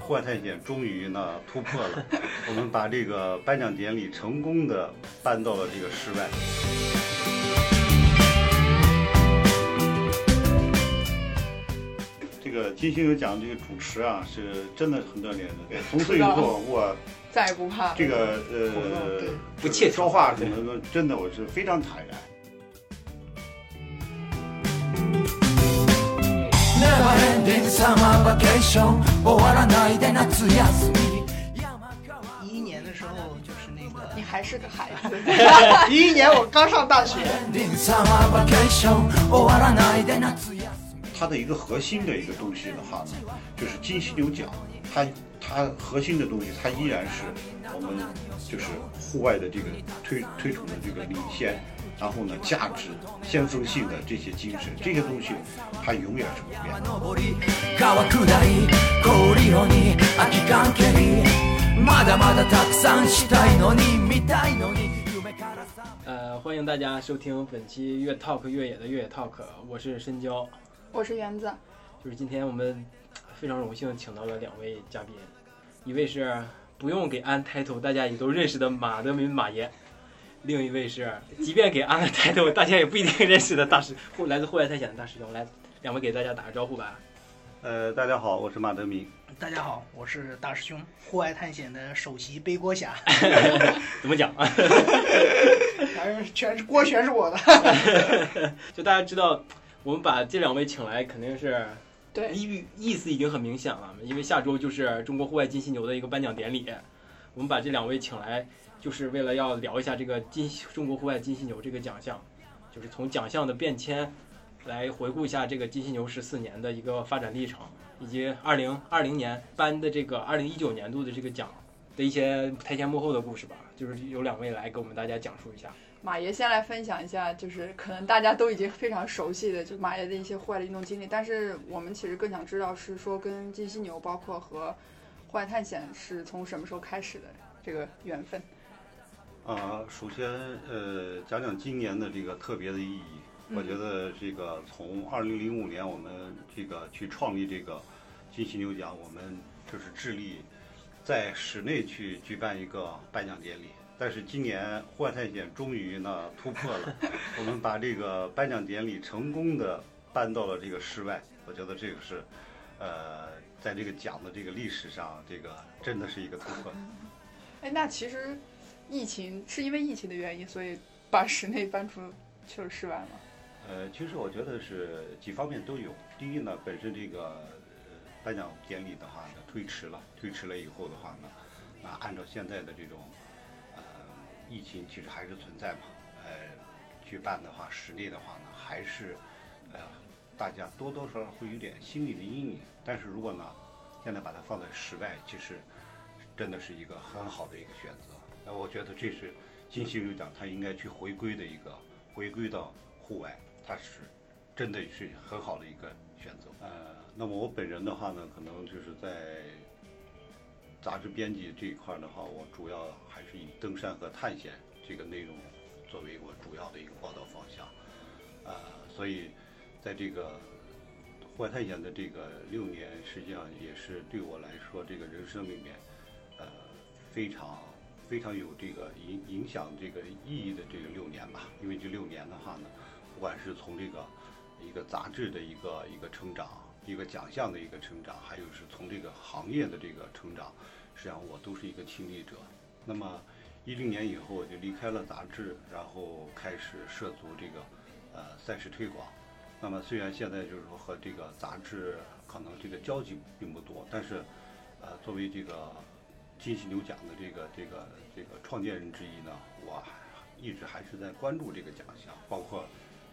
户外探险终于呢突破了，我们把这个颁奖典礼成功的搬到了这个室外。这个金星有奖这个主持啊，是真的很锻炼的。从此以后，我再也不怕这个呃不怯说话什么的真的我是非常坦然。一一年的时候就是那个你还是个孩子。一一年我刚上大学， Ending summer vacation 終わらないで夏休み它的一个核心的一个东西的话呢，就是金犀牛奖，它它核心的东西，它依然是我们就是户外的这个推推崇的这个理念， 然后呢价值、先锋性的这些精神，这些东西它永远是不变的。登り川下り氷色に空き缶蹴りまだまだたくさんしたいのに見たいのに夢から覚め呃，欢迎大家收听本期越 Talk 越野的越野 Talk，我是深交。我是园子，就是今天我们非常荣幸请到了两位嘉宾，一位是不用给安 title 大家也都认识的马德民马爷， 另一位是即便给安了 title 大家也不一定认识的大师，户来自户外探险的大师兄。来，两位给大家打个招呼吧。呃，大家好，我是马德明。大家好，我是大师兄，户外探险的首席背锅侠，怎么讲？反正全是锅全是我的。就大家知道，我们把这两位请来，肯定是对，意意思已经很明显了，因为下周就是中国户外金犀牛的一个颁奖典礼，我们把这两位请来，就是为了要聊一下这个金中国户外金犀牛这个奖项，就是从奖项的变迁来回顾一下这个金犀牛十四年的一个发展历程，以及二零二零年颁的这个二零一九年度的这个奖的一些台前幕后的故事吧，就是有两位来给我们大家讲述一下。马爷先来分享一下，就是可能大家都已经非常熟悉的，就马爷的一些户外的运动经历。但是我们其实更想知道，是说跟金犀牛，包括和户外探险是从什么时候开始的这个缘分。呃，首先呃，讲讲今年的这个特别的意义。我觉得这个从二零零五年我们这个去创立这个金犀牛奖，我们就是致力在室内去举办一个颁奖典礼。但是今年户外探险终于呢突破了，我们把这个颁奖典礼成功的搬到了这个室外。我觉得这个是，呃，在这个奖的这个历史上，这个真的是一个突破。哎，那其实疫情是因为疫情的原因，所以把室内搬出去了室外吗？呃，其实我觉得是几方面都有。第一呢，本身这个颁奖典礼的话呢推迟了，推迟了以后的话呢，啊，按照现在的这种呃疫情其实还是存在嘛，呃，举办的话室内的话呢还是呃大家多多少少会有点心理的阴影。但是如果呢现在把它放在室外，其实真的是一个很好的一个选择。那我觉得这是金犀牛奖它应该去回归的一个回归到户外。它是真的是很好的一个选择。呃，那么我本人的话呢，可能就是在杂志编辑这一块的话，我主要还是以登山和探险这个内容作为我主要的一个报道方向。呃，所以在这个户外探险的这个六年，实际上也是对我来说，这个人生里面，呃，非常非常有这个影影响这个意义的这个六年吧。因为这六年的话呢。不管是从这个一个杂志的一个一个成长，一个奖项的一个成长，还有是从这个行业的这个成长，实际上我都是一个亲历者。那么一零年以后我就离开了杂志，然后开始涉足这个呃赛事推广。那么虽然现在就是说和这个杂志可能这个交集并不多，但是呃作为这个金犀牛奖的这个这个这个创建人之一呢，我一直还是在关注这个奖项，包括。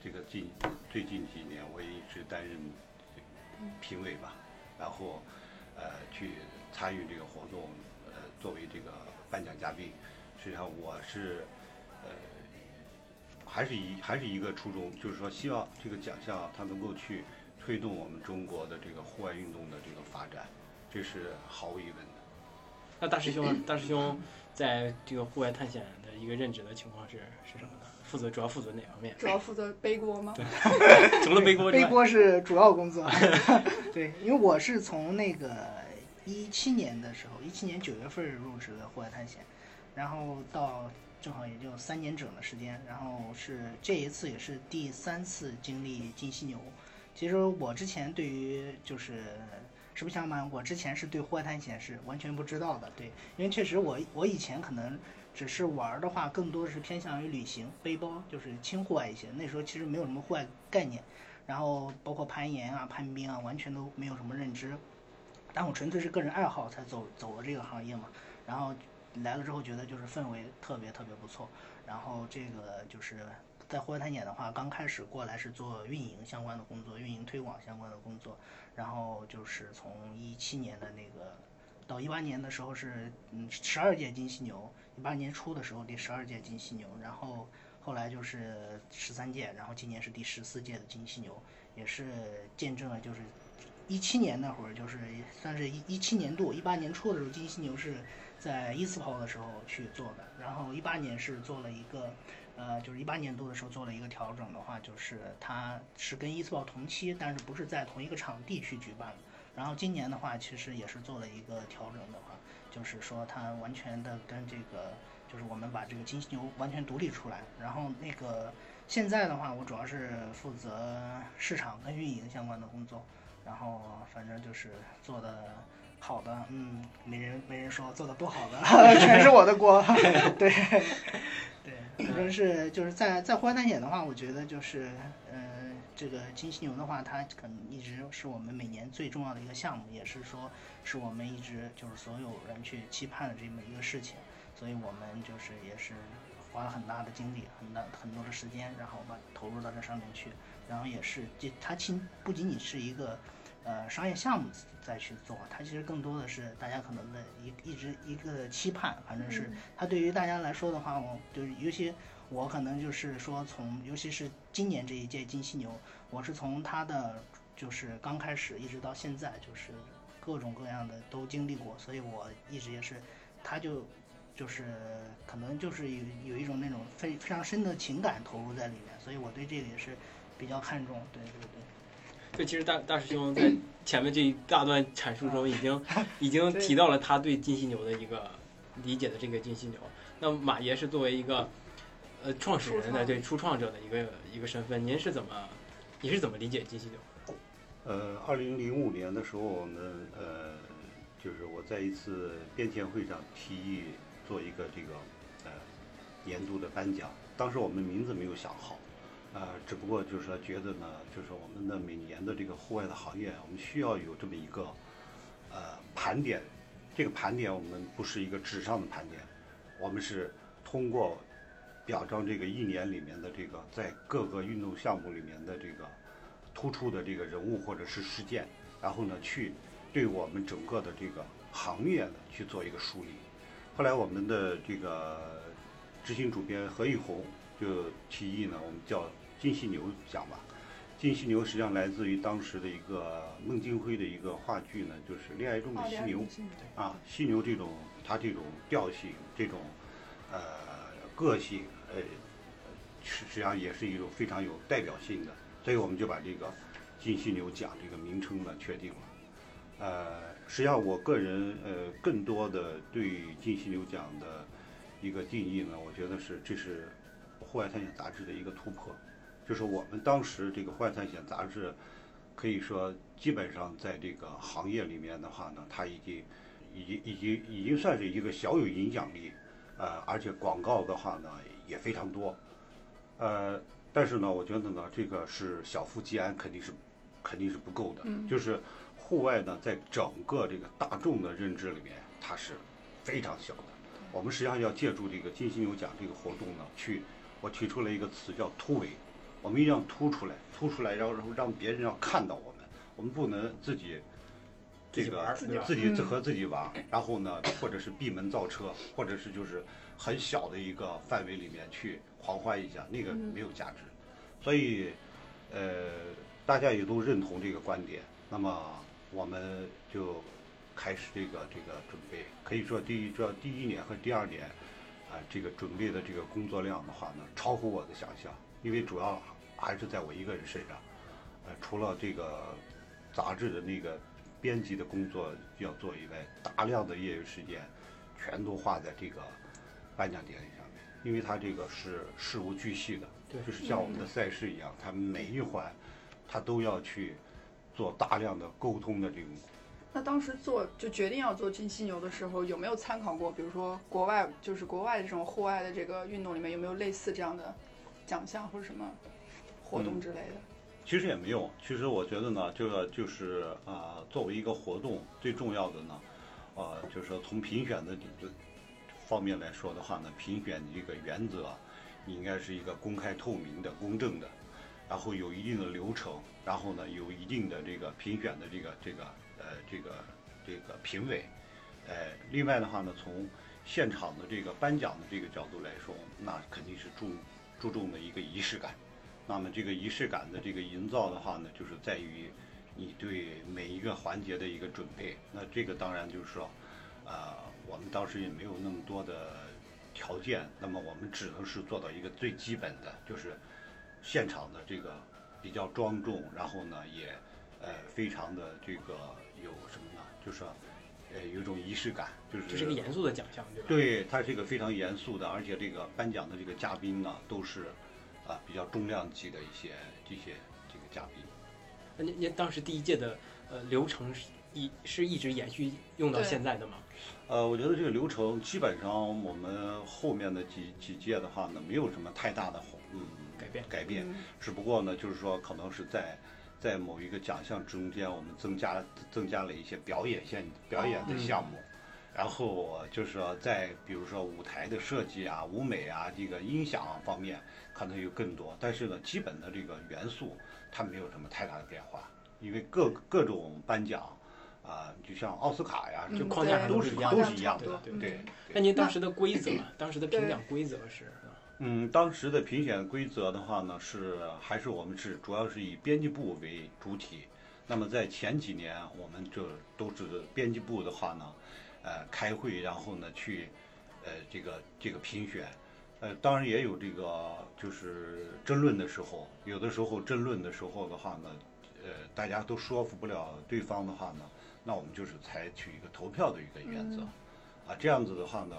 这个近最近几年，我也一直担任评委吧，然后呃去参与这个活动，呃作为这个颁奖嘉宾。实际上我是呃还是一还是一个初衷，就是说希望这个奖项它能够去推动我们中国的这个户外运动的这个发展，这是毫无疑问的。那大师兄，大师兄在这个户外探险的一个任职的情况是是什么呢？负责主要负责哪方面？主要负责背锅吗？对除了背锅之背，锅是主要工作。对，因为我是从那个一七年的时候，一七年九月份入职的户外探险，然后到正好也就三年整的时间，然后是这一次也是第三次经历金犀牛。其实我之前对于就是实不相瞒，我之前是对户外探险是完全不知道的，对，因为确实我我以前可能只是玩的话，更多的是偏向于旅行、背包，就是轻户外一些。那时候其实没有什么户外概念，然后包括攀岩啊、攀冰啊，完全都没有什么认知。但我纯粹是个人爱好才走走了这个行业嘛。然后来了之后觉得就是氛围特别特别不错。然后这个就是在户外探险的话，刚开始过来是做运营相关的工作，运营推广相关的工作。然后就是从一七年的那个到一八年的时候是嗯十二届金犀牛，一八年初的时候第十二届金犀牛，然后后来就是十三届，然后今年是第十四届的金犀牛，也是见证了就是一七年那会儿就是算是一一七年度，一八年初的时候金犀牛是在一次抛的时候去做的，然后一八年是做了一个。呃，就是一八年度的时候做了一个调整的话，就是它是跟一次跑同期，但是不是在同一个场地去举办的。然后今年的话，其实也是做了一个调整的话，就是说它完全的跟这个，就是我们把这个金犀牛完全独立出来。然后那个现在的话，我主要是负责市场跟运营相关的工作。然后反正就是做的好的，嗯，没人没人说；做的不好的，全是我的锅。对。对，反正是就是在在户外探险的话，我觉得就是，呃，这个金犀牛的话，它可能一直是我们每年最重要的一个项目，也是说是我们一直就是所有人去期盼的这么一个事情，所以我们就是也是花了很大的精力，很大很多的时间，然后把投入到这上面去，然后也是这它其不仅仅是一个。呃，商业项目再去做，它其实更多的是大家可能的一一直一个期盼，反正是它对于大家来说的话，我就是尤其我可能就是说从，尤其是今年这一届金犀牛，我是从它的就是刚开始一直到现在，就是各种各样的都经历过，所以我一直也是，它就就是可能就是有有一种那种非非常深的情感投入在里面，所以我对这个也是比较看重，对对对。对，其实大大师兄在前面这一大段阐述中，已经 已经提到了他对金犀牛的一个理解的这个金犀牛。那马爷是作为一个呃创始人的对初创者的一个一个身份，您是怎么你是怎么理解金犀牛？呃，二零零五年的时候，我们呃就是我在一次编前会上提议做一个这个呃年度的颁奖，当时我们名字没有想好。呃，只不过就是说，觉得呢，就是我们的每年的这个户外的行业，我们需要有这么一个呃盘点。这个盘点我们不是一个纸上的盘点，我们是通过表彰这个一年里面的这个在各个运动项目里面的这个突出的这个人物或者是事件，然后呢去对我们整个的这个行业呢去做一个梳理。后来我们的这个执行主编何玉红就提议呢，我们叫。金犀牛奖吧，金犀牛实际上来自于当时的一个孟京辉的一个话剧呢，就是《恋爱中的犀牛》啊，犀牛这种它这种调性、这种呃个性，呃，实实际上也是一种非常有代表性的，所以我们就把这个金犀牛奖这个名称呢确定了。呃，实际上我个人呃更多的对金犀牛奖的一个定义呢，我觉得是这是户外探险杂志的一个突破。就是我们当时这个《户外探险》杂志，可以说基本上在这个行业里面的话呢，它已经、已经、已经、已经算是一个小有影响力，呃，而且广告的话呢也非常多，呃，但是呢，我觉得呢，这个是小富即安，肯定是肯定是不够的。就是户外呢，在整个这个大众的认知里面，它是非常小的。我们实际上要借助这个金犀牛奖这个活动呢，去我提出了一个词叫突围。我们一定要突出来，突出来，然后然后让别人要看到我们。我们不能自己这个自己和自己玩，然后呢，或者是闭门造车，或者是就是很小的一个范围里面去狂欢一下，那个没有价值。所以，呃，大家也都认同这个观点。那么，我们就开始这个这个准备。可以说，第一，主要第一年和第二年，啊，啊，这个准备的这个工作量的话呢，超乎我的想象，因为主要还是在我一个人身上，呃，除了这个杂志的那个编辑的工作要做以外，大量的业余时间全都花在这个颁奖典礼上面，因为它这个是事无巨细的，对就是像我们的赛事一样，它每一环它都要去做大量的沟通的这种那当时做就决定要做金犀牛的时候，有没有参考过，比如说国外，就是国外的这种户外的这个运动里面，有没有类似这样的奖项或者什么活动之类的？其实也没有，其实我觉得呢，这个就是啊、作为一个活动，最重要的呢，呃，就是说从评选的这个方面来说的话呢，评选的这个原则应该是一个公开透明的、公正的，然后有一定的流程，然后呢有一定的这个评选的这个这个呃这个这个评委，呃，另外的话呢，从现场的这个颁奖的这个角度来说，那肯定是注注重的一个仪式感。那么这个仪式感的这个营造的话呢，就是在于你对每一个环节的一个准备。那这个当然就是说，呃，我们当时也没有那么多的条件，那么我们只能是做到一个最基本的，就是现场的这个比较庄重，然后呢也呃非常的这个有什么呢？就是说呃有一种仪式感，就是这是个严肃的奖项，对吧？对，它是一个非常严肃的，而且这个颁奖的这个嘉宾呢，都是啊比较重量级的一些这些这个嘉宾。那您您当时第一届的呃流程是一是一直延续用到现在的吗？呃，我觉得这个流程基本上我们后面的几几届的话呢，没有什么太大的嗯改变改变，嗯只不过呢，就是说可能是在在某一个奖项中间，我们增加增加了一些表演项表演的项目，然后就是说在比如说舞台的设计啊、舞美啊、这个音响方面可能有更多，但是呢，基本的这个元素它没有什么太大的变化，因为各各种颁奖啊、就像奥斯卡呀，嗯就框架对都是一样都是一样的。对那您当时的规则，当时的评奖规则是？嗯，当时的评选规则的话呢，是还是我们是主要是以编辑部为主体。那么在前几年，我们就都是编辑部的话呢，呃，开会，然后呢去，呃，这个这个评选，呃，当然也有这个就是争论的时候，有的时候争论的时候的话呢，呃，大家都说服不了对方的话呢，那我们就是采取一个投票的一个原则，啊，这样子的话呢。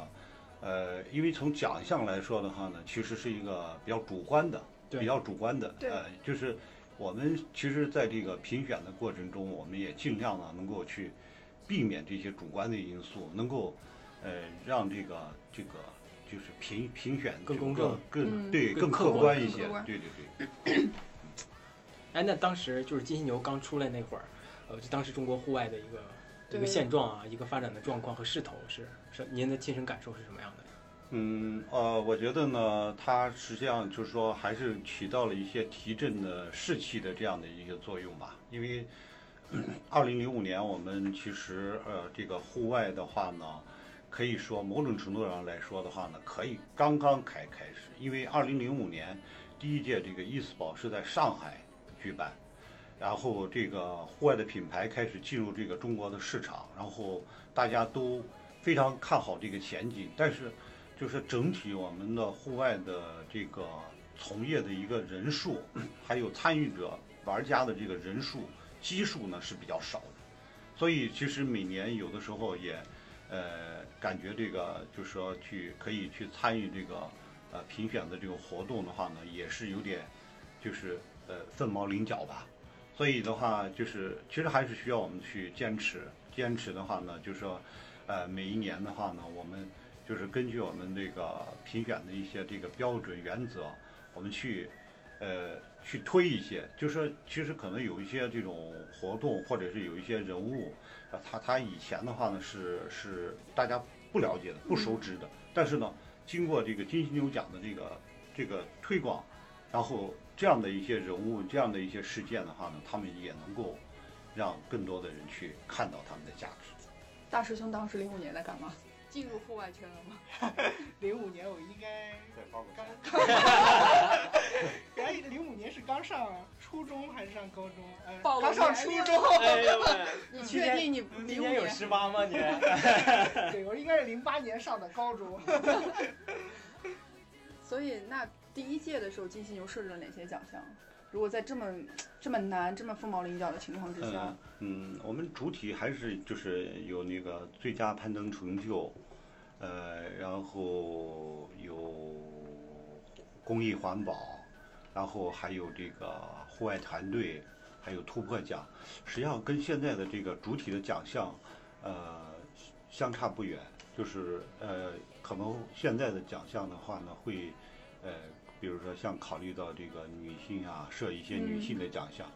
呃，因为从奖项来说的话呢，其实是一个比较主观的，对比较主观的。呃，就是我们其实在这个评选的过程中，我们也尽量呢能够去避免这些主观的因素，能够呃让这个这个就是评评选更公正嗯更对更更客观一些。对对对。哎，那当时就是金犀牛刚出来那会儿，呃，就当时中国户外的一个一个现状啊，一个发展的状况和势头是是您的亲身感受是什么样的？嗯，呃，我觉得呢，它实际上就是说，还是起到了一些提振的士气的这样的一些作用吧。因为 二零零五年我们其实呃，这个户外的话呢，可以说某种程度上来说的话呢，可以刚刚开开始。因为二零零五年第一届这个伊斯堡是在上海举办，然后这个户外的品牌开始进入这个中国的市场，然后大家都非常看好这个前景，但是。就是整体我们的户外的这个从业的一个人数，还有参与者、玩家的这个人数基数呢是比较少的，所以其实每年有的时候也，呃，感觉这个就是说去可以去参与这个呃评选的这个活动的话呢，也是有点就是呃凤毛麟角吧，所以的话就是其实还是需要我们去坚持，坚持的话呢，就是说呃每一年的话呢，我们。就是根据我们这个评选的一些这个标准原则，我们去，呃，去推一些，就是说其实可能有一些这种活动，或者是有一些人物，啊，他他以前的话呢是是大家不了解的、不熟知的，但是呢，经过这个金犀牛奖的这个这个推广，然后这样的一些人物、这样的一些事件的话呢，他们也能够让更多的人去看到他们的价值。大师兄当时零五年在干嘛？进入户外圈了吗？零五年我应该再报个刚山，原来零五年是刚上初中还是上高中？呃，暴露刚上初中。哎呦喂，你确定你零五年？十八吗？你？对，我应该是零八年上的高中。所以那第一届的时候，金犀牛设置了哪些奖项？如果在这么这么难、这么凤毛麟角的情况之下，嗯嗯，我们主体还是就是有那个最佳攀登成就，呃，然后有公益环保，然后还有这个户外团队，还有突破奖，实际上跟现在的这个主体的奖项，呃，相差不远。就是呃，可能现在的奖项的话呢，会呃，比如说像考虑到这个女性啊，设一些女性的奖项。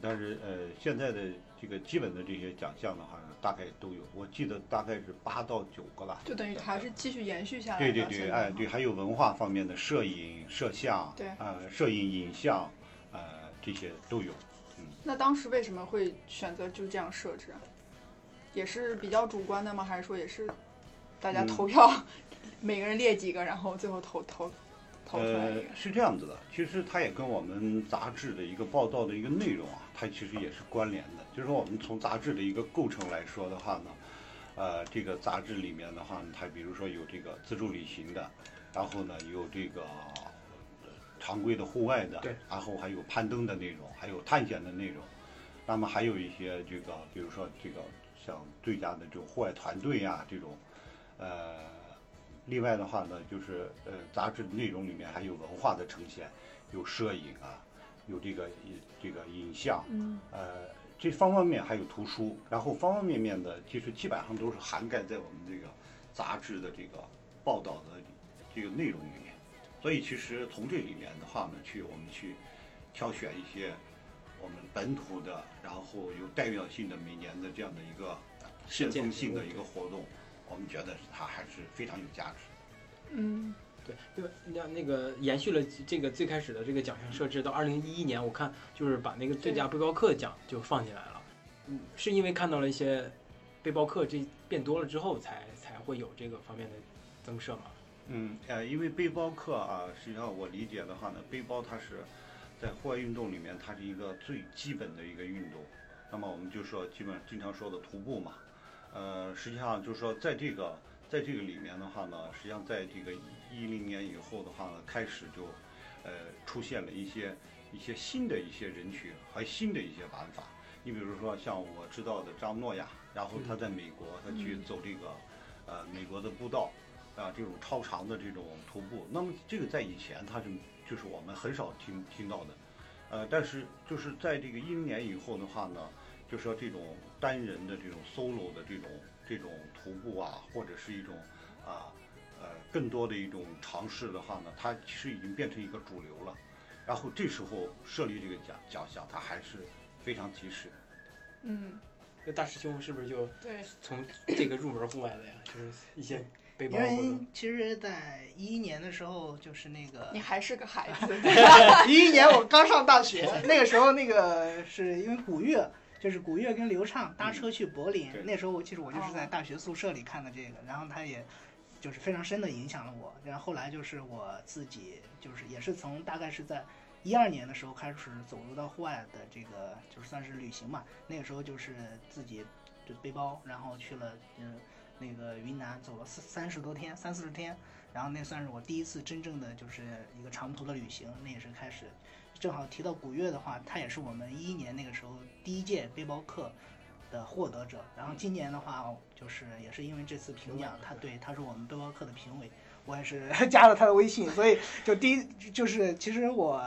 但是呃，现在的这个基本的这些奖项的话呢，大概都有，我记得大概是八到九个吧。就等于还是继续延续下来。对对对，哎对，还有文化方面的摄影、摄像，对呃，摄影、影像，呃，这些都有。嗯那当时为什么会选择就这样设置啊？也是比较主观的吗？还是说也是大家嗯投票，每个人列几个，然后最后投投投出来是这样子的，其实它也跟我们杂志的一个报道的一个内容啊，它其实也是关联的。就是说，我们从杂志的一个构成来说的话呢，呃，这个杂志里面的话呢，它比如说有这个自助旅行的，然后呢有这个呃常规的户外的，对，然后还有攀登的内容，还有探险的内容，那么还有一些这个，比如说这个像最佳的这种户外团队呀、这种，呃，另外的话呢，就是呃，杂志内容里面还有文化的呈现，有摄影啊，有这个这个影像，嗯，呃，这方方面面还有图书，然后方方面面的，其实基本上都是涵盖在我们这个杂志的这个报道的这个内容里面。所以其实从这里面的话呢，去我们去挑选一些我们本土的，然后有代表性的每年的这样的一个先锋性的一个活动，我们觉得它还是非常有价值。嗯，对，对吧？那那个延续了这个最开始的这个奖项设置到二零一一年，我看就是把那个最佳背包客奖就放进来了。嗯，是因为看到了一些背包客这变多了之后才才会有这个方面的增设嘛？嗯，呃，因为背包客啊，实际上我理解的话呢，背包它是在户外运动里面，它是一个最基本的一个运动。那么我们就说，基本上经常说的徒步嘛，呃，实际上就是说，在这个在这个里面的话呢，实际上在这个一零年以后的话呢，开始就呃出现了一些一些新的一些人群和新的一些玩法。你比如说像我知道的张诺亚，然后他在美国，他去走这个呃美国的步道。啊，这种超长的这种徒步，那么这个在以前他是就是我们很少听听到的，呃，但是就是在这个一零年以后的话呢，就说这种单人的这种 solo 的这种这种徒步啊，或者是一种啊呃更多的一种尝试的话呢，它其实已经变成一个主流了。然后这时候设立这个奖奖项，它还是非常及时。嗯，那大师兄是不是就对，从这个入门户外的呀？就是一些背包因为其实，在一一年的时候，就是那个你还是个孩子，一一年我刚上大学，那个时候那个是因为古月，就是古月跟刘畅搭车去柏林，对那时候我其实我就是在大学宿舍里看的这个，然后他也就是非常深的影响了我。然后后来就是我自己就是也是从大概是在一二年的时候开始走入到户外的这个就是算是旅行嘛，那个时候就是自己就背包，然后去了嗯那个云南走了四三十多天三四十天。然后那算是我第一次真正的就是一个长途的旅行，那也是开始。正好提到古月的话，他也是我们一一年那个时候第一届背包客的获得者。然后今年的话，就是也是因为这次评奖，他对他是我们背包客的评委，我也是 加了他的微信，所以就第一就是其实我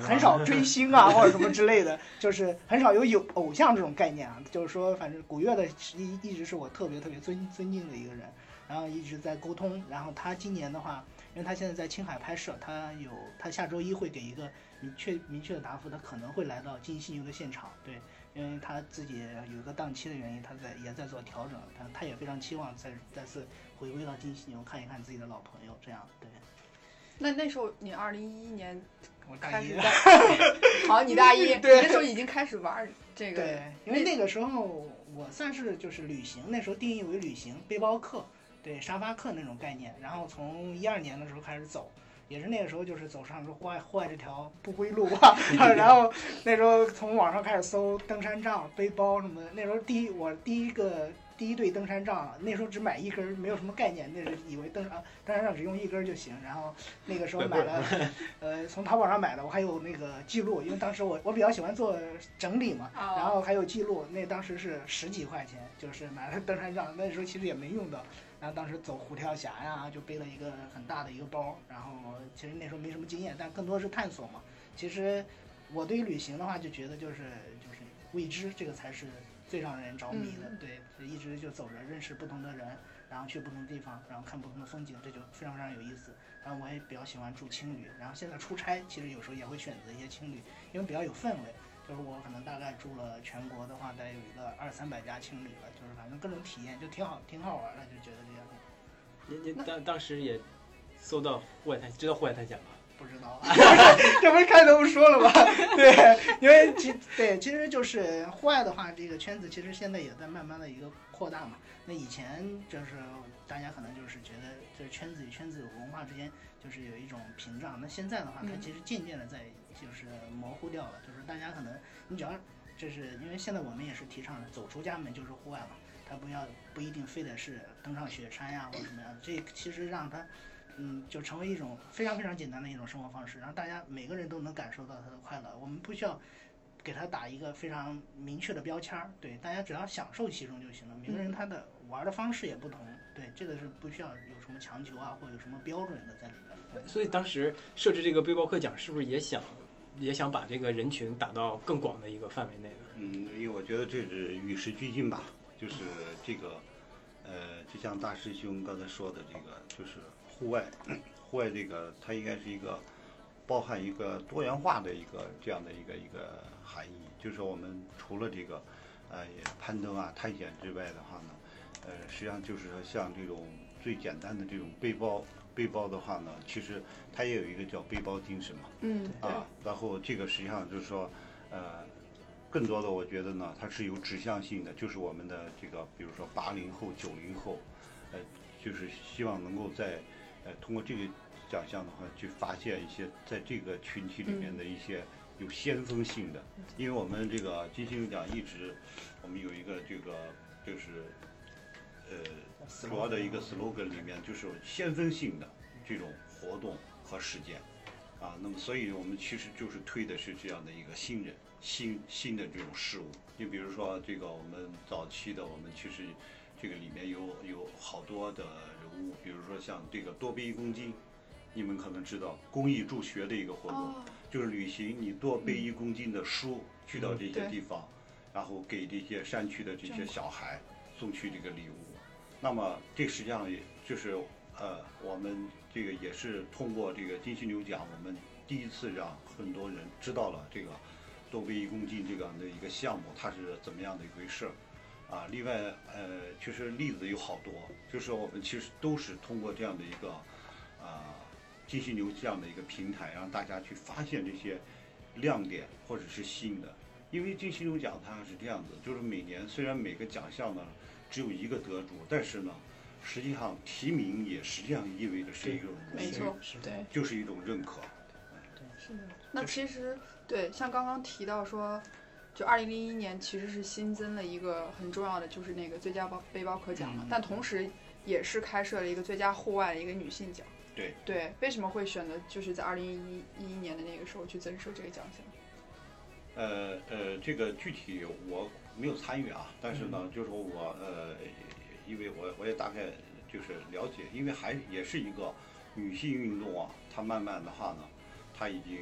很少追星啊或者什么之类的，就是很少有有偶像这种概念啊。就是说，反正古月的一一直是我特别特别尊尊敬的一个人。然后一直在沟通。然后他今年的话，因为他现在在青海拍摄，他有他下周一会给一个明确明确的答复，他可能会来到金犀牛的现场。对，因为他自己有一个档期的原因，他在也在做调整。他他也非常期望再再次回归到金犀牛，看一看自己的老朋友。这样对。那那时候你二零一一年我大一开始。在，好，你大一，对那时候已经开始玩这个，对，因为那个时候我算是就是旅行，那时候定义为旅行背包客。对沙发客那种概念。然后从一二年的时候开始走，也是那个时候就是走上说坏坏这条不归路啊。然后那时候从网上开始搜登山杖、背包什么的。那时候第一我第一个第一对登山杖，那时候只买一根儿，没有什么概念，那是以为登山登山杖只用一根儿就行。然后那个时候买了，呃，从淘宝上买的，我还有那个记录，因为当时我我比较喜欢做整理嘛，哦然后还有记录。那当时是十几块钱，就是买了登山杖，那时候其实也没用到。然后当时走虎跳峡呀，就背了一个很大的一个包，然后其实那时候没什么经验，但更多是探索嘛。其实我对于旅行的话，就觉得就是就是未知，这个才是最让人着迷的。嗯对，就一直就走着，认识不同的人，然后去不同的地方，然后看不同的风景，这就非常非常有意思。然后我也比较喜欢住青旅，然后现在出差其实有时候也会选择一些青旅，因为比较有氛围。就是我可能大概住了全国的话，大概有一个二三百家青旅了，就是反正各种体验就挺好，挺好玩的，就觉得这样。您您当当时也搜到户外探险，知道户外探险吗？不知道，这不是开头说了吗？对，因为其对，其实就是户外的话，这个圈子其实现在也在慢慢的一个扩大嘛。那以前就是大家可能就是觉得这圈子与圈子文化之间就是有一种屏障，那现在的话，它嗯其实渐渐的在就是模糊掉了，就是大家可能你只要就是因为现在我们也是提倡走出家门就是户外嘛，它不要不一定非得是登上雪山呀或者什么样的，这其实让它。嗯，就成为一种非常非常简单的一种生活方式，让大家每个人都能感受到他的快乐。我们不需要给他打一个非常明确的标签儿，对，大家只要享受其中就行了。每个人他的玩的方式也不同，对，这个是不需要有什么强求啊，或者有什么标准的在里面。所以当时设置这个背包客奖，是不是也想也想把这个人群打到更广的一个范围内呢？嗯，因为我觉得这是与时俱进吧，就是这个，呃，就像大师兄刚才说的这个，就是户外，户外这个它应该是一个包含一个多元化的一个这样的一个一个含义，就是我们除了这个，呃，攀登啊、探险之外的话呢，呃，实际上就是说像这种最简单的这种背包，背包的话呢，其实它也有一个叫背包精神嘛。嗯，对，啊，然后这个实际上就是说，呃，更多的我觉得呢，它是有指向性的，就是我们的这个，比如说八零后、九零后，呃，就是希望能够在呃通过这个奖项的话，去发现一些在这个群体里面的一些有先锋性的，因为我们这个金星奖一直我们有一个这个就是呃主要的一个 slogan 里面就是有先锋性的这种活动和实践。啊，那么所以我们其实就是推的是这样的一个新人、新新的这种事物。你比如说这个我们早期的，我们其实这个里面有有好多的人物，比如说像这个多背一公斤，你们可能知道公益助学的一个活动，哦，就是旅行你多背一公斤的书去到这些地方，然后给这些山区的这些小孩送去这个礼物。那么这实际上也就是呃，我们这个也是通过这个金犀牛奖，我们第一次让很多人知道了这个多维一公斤这样的一个项目，它是怎么样的一回事。啊，另外，呃，其实例子有好多，就是我们其实都是通过这样的一个，啊，金犀牛这样的一个平台，让大家去发现这些亮点或者是新的。因为金犀牛奖它是这样子，就是每年虽然每个奖项呢只有一个得主，但是呢，实际上提名也实际上意味着是一种荣誉没错是，对。就是一种认可。对是的，那其实对，像刚刚提到说，就二零零一年其实是新增了一个很重要的，就是那个最佳包背包客奖嘛，嗯但同时也是开设了一个最佳户外的一个女性奖。对对，为什么会选择就是在二零一一年的那个时候去增设这个奖项？呃呃，这个具体我没有参与啊，但是呢，就是说我呃，因为我我也大概就是了解，因为还也是一个女性运动啊，它慢慢的话呢，它已经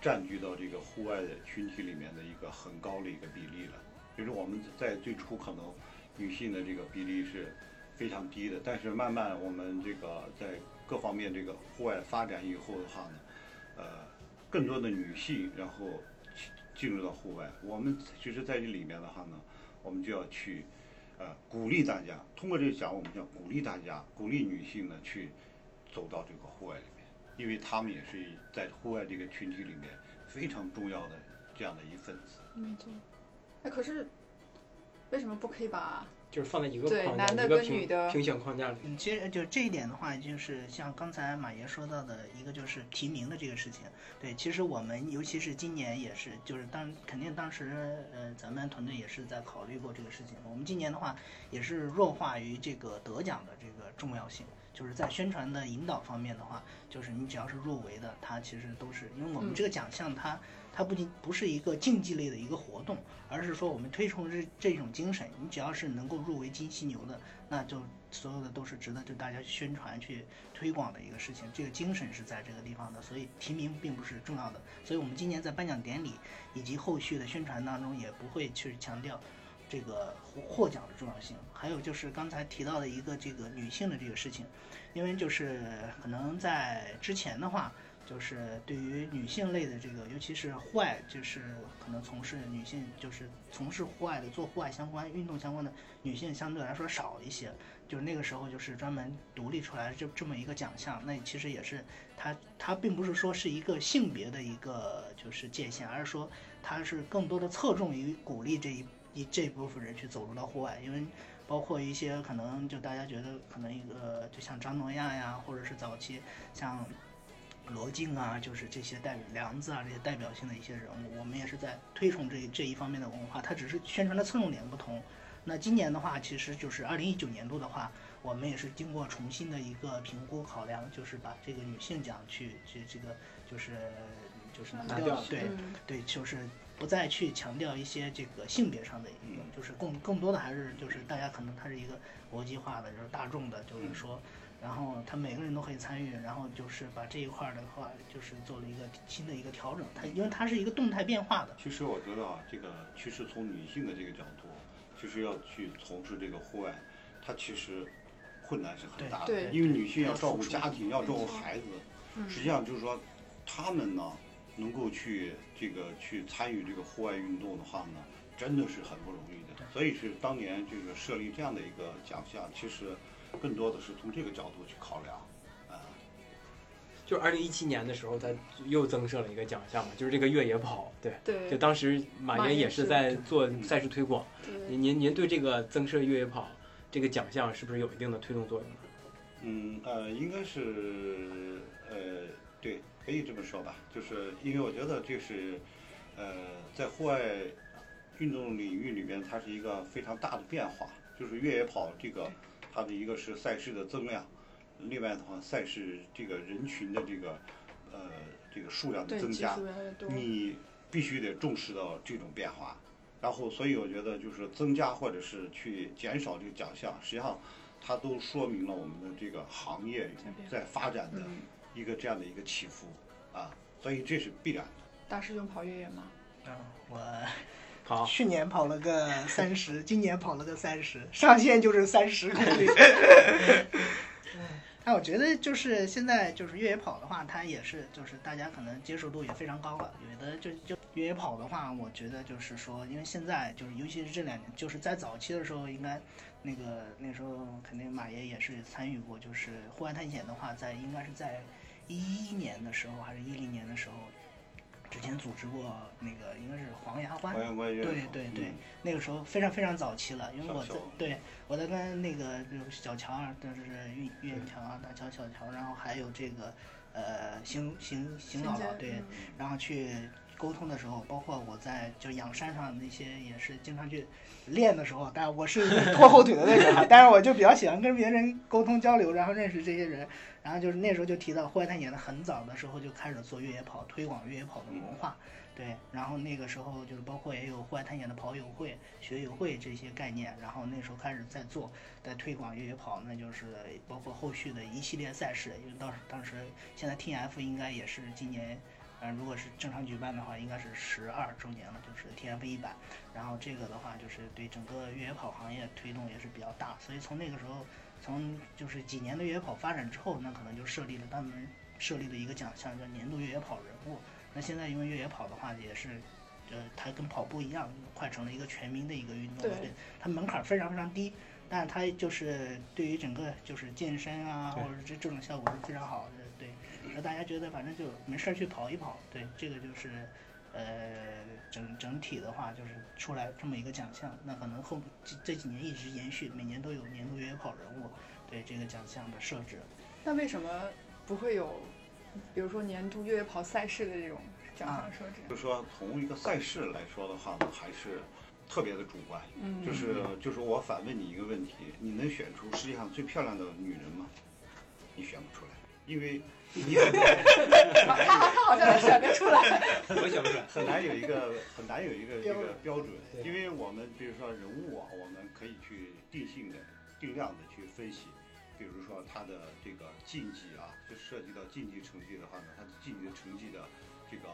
占据到这个户外的群体里面的一个很高的一个比例了。就是我们在最初可能女性的这个比例是非常低的，但是慢慢我们这个在各方面这个户外发展以后的话呢，呃，更多的女性然后进入到户外，我们其实在这里面的话呢，我们就要去呃鼓励大家，通过这个讲，我们叫鼓励大家，鼓励女性呢去走到这个户外里面，因为她们也是在户外这个群体里面非常重要的这样的一份子。没错。哎，可是为什么不可以把就是放在一个对框架、男的一个评跟女的评选框架里。嗯，其实就这一点的话，就是像刚才马爷说到的一个，就是提名的这个事情。对，其实我们尤其是今年也是，就是当肯定当时呃，咱们团队也是在考虑过这个事情。我们今年的话，也是弱化于这个得奖的这个重要性。就是在宣传的引导方面的话，就是你只要是入围的，它其实都是因为我们嗯这个奖项它。它不仅不是一个竞技类的一个活动，而是说我们推崇这这种精神。你只要是能够入围金犀牛的，那就所有的都是值得就大家宣传去推广的一个事情。这个精神是在这个地方的，所以提名并不是重要的。所以我们今年在颁奖典礼以及后续的宣传当中，也不会去强调这个获获奖的重要性。还有就是刚才提到的一个这个女性的这个事情，因为就是可能在之前的话。就是对于女性类的这个，尤其是户外，就是可能从事女性，就是从事户外的做户外相关运动相关的女性相对来说少一些。就是那个时候就是专门独立出来这这么一个奖项，那其实也是它它并不是说是一个性别的一个就是界限，而是说它是更多的侧重于鼓励这一一这部分人去走入到户外，因为包括一些可能就大家觉得可能一个就像张诺亚呀，或者是早期像。罗晋啊，就是这些代表梁子啊，这些代表性的一些人物，我们也是在推崇这这一方面的文化，它只是宣传的侧重点不同。那今年的话，其实就是二零一九年度的话，我们也是经过重新的一个评估考量，就是把这个女性奖去去这个就是就是拿掉，对嗯对，就是不再去强调一些这个性别上的一个，就是更更多的还是就是大家可能它是一个国际化的，就是大众的，就是说。然后他每个人都可以参与，然后就是把这一块儿的话，就是做了一个新的一个调整。它因为它是一个动态变化的，其实我觉得啊，这个其实从女性的这个角度，其实要去从事这个户外，它其实困难是很大的，对因为女性要照顾家庭，要照顾孩子，嗯实际上就是说，她们呢能够去这个去参与这个户外运动的话呢，真的是很不容易的。所以是当年这个设立这样的一个奖项，其实更多的是从这个角度去考量，啊、就是二零一七年的时候，他又增设了一个奖项嘛，就是这个越野跑。对，对，就当时马马爷爷也是是在做赛事推广。您您您对这个增设越野跑这个奖项是不是有一定的推动作用呢？嗯呃，应该是呃，对，可以这么说吧，就是因为我觉得这是呃，在户外运动领域里面，它是一个非常大的变化，就是越野跑这个，它的一个是赛事的增量，另外的话，赛事这个人群的这个呃这个数量的增加你必须得重视到这种变化。然后，所以我觉得就是增加或者是去减少这个奖项，实际上它都说明了我们的这个行业在发展的嗯，一个这样的一个起伏啊，所以这是必然的。大师兄跑越野吗？嗯，我好，去年跑了个三十，今年跑了个三十，上限就是三十公里。但 我觉得就是现在就是越野跑的话，它也是就是大家可能接受度也非常高了。有的就就越野跑的话，我觉得就是说，因为现在就是尤其是这两年，就是在早期的时候，应该那个那时候肯定马爷也是参与过，就是户外探险的话，在应该是在一一年的时候还是一零年的时候，之前组织过那个应该是黄崖关对对对嗯，那个时候非常非常早期了，因为我在对我在跟那个就是小乔啊，就是岳岳桥啊、大乔、小乔，然后还有这个呃邢邢邢姥姥对，嗯然后去沟通的时候，包括我在就养山上那些也是经常去练的时候，但我是拖后腿的那种啊，但是我就比较喜欢跟别人沟通交流，然后认识这些人，然后就是那时候就提到户外探险的很早的时候就开始做越野跑，推广越野跑的文化。对，然后那个时候就是包括也有户外探险的跑友会、学友会这些概念，然后那时候开始在做，在推广越野跑，那就是包括后续的一系列赛事，因为当时当时现在 TF 应该也是今年，呃，如果是正常举办的话，应该是十二周年了，就是 TF 一百，然后这个的话就是对整个越野跑行业推动也是比较大，所以从那个时候，从就是几年的越野跑发展之后，那可能就设立了专门设立了一个奖项叫年度越野跑人物。那现在因为越野跑的话也是，呃，它跟跑步一样，快成了一个全民的一个运动，对它门槛非常非常低，但是它就是对于整个就是健身啊，或者这这种效果是非常好的，对，让大家觉得反正就没事儿去跑一跑，对，这个就是呃，整整体的话就是出来这么一个奖项，那可能后这这几年一直延续，每年都有年度越野跑人物对这个奖项的设置。那为什么不会有，比如说年度越野跑赛事的这种奖项设置？就是说从一个赛事来说的话呢，还是特别的主观。嗯，就是就是我反问你一个问题：你能选出世界上最漂亮的女人吗？你选不出来，因为你他他好像能选得出来。我想不出来。很难有一个很难有一个一个标准，因为我们比如说人物啊，我们可以去定性的、定量的去分析，比如说他的这个竞技啊，就涉及到竞技成绩的话呢，他的竞技成绩的这个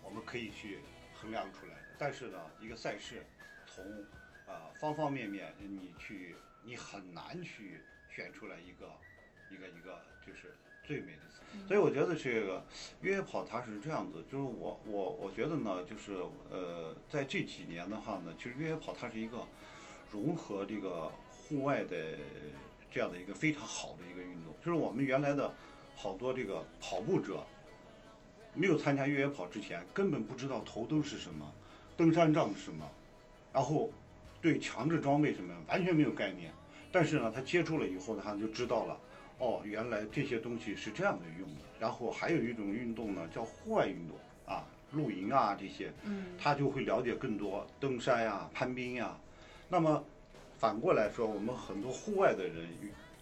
我们可以去衡量出来的。但是呢，一个赛事从呃方方面面，你去你很难去选出来一个一个一个就是最美的。所以我觉得这个越野跑它是这样子，就是我我我觉得呢，就是呃，在这几年的话呢，其实越野跑它是一个融合这个户外的这样的一个非常好的一个运动。就是我们原来的好多这个跑步者，没有参加越野跑之前，根本不知道头灯是什么，登山杖是什么，然后对强制装备什么完全没有概念。但是呢，他接触了以后呢，他就知道了。哦，原来这些东西是这样的用的。然后还有一种运动呢，叫户外运动啊，露营啊这些，嗯他就会了解更多登山呀、攀冰呀。那么反过来说，我们很多户外的人，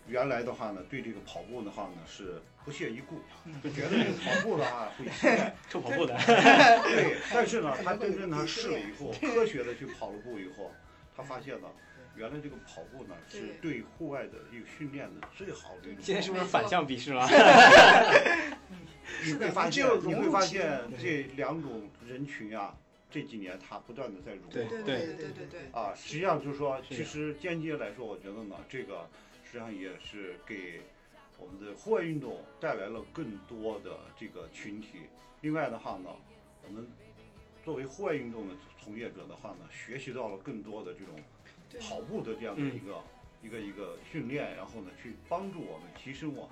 原来的话呢，对这个跑步的话呢是不屑一顾，就觉得这个跑步的话会膝盖。臭跑步的。对，但是呢，他真正他试了以后，科学的去跑了步以后，他发现呢，原来这个跑步呢是对户外的一个训练的最好的一种。现在是不是反向鄙视了？你会发现你会发现这两种人群啊，这几年它不断的在融合。对对对对对。啊，实际上就是说，其实间接来说，我觉得呢，这个实际上也是给我们的户外运动带来了更多的这个群体。另外的话呢，我们作为户外运动的从业者的话呢，学习到了更多的这种对跑步的这样的一个、一个一个训练，然后呢，去帮助我们提升我们。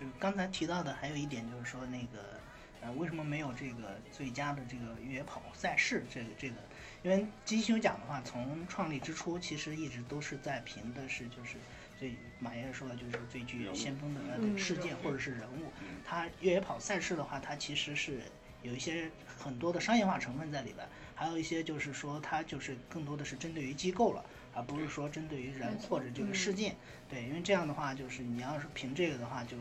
就刚才提到的还有一点就是说那个，呃，为什么没有这个最佳的这个越野跑赛事？这个这个，因为金星奖的话，从创立之初其实一直都是在评的是就是最马爷爷说的就是最具先锋的呃嗯事件或者是人物嗯。它越野跑赛事的话，它其实是有一些很多的商业化成分在里边，还有一些就是说它就是更多的是针对于机构了。而不是说针对于人或者这个事嗯件，对，因为这样的话，就是你要是凭这个的话，就，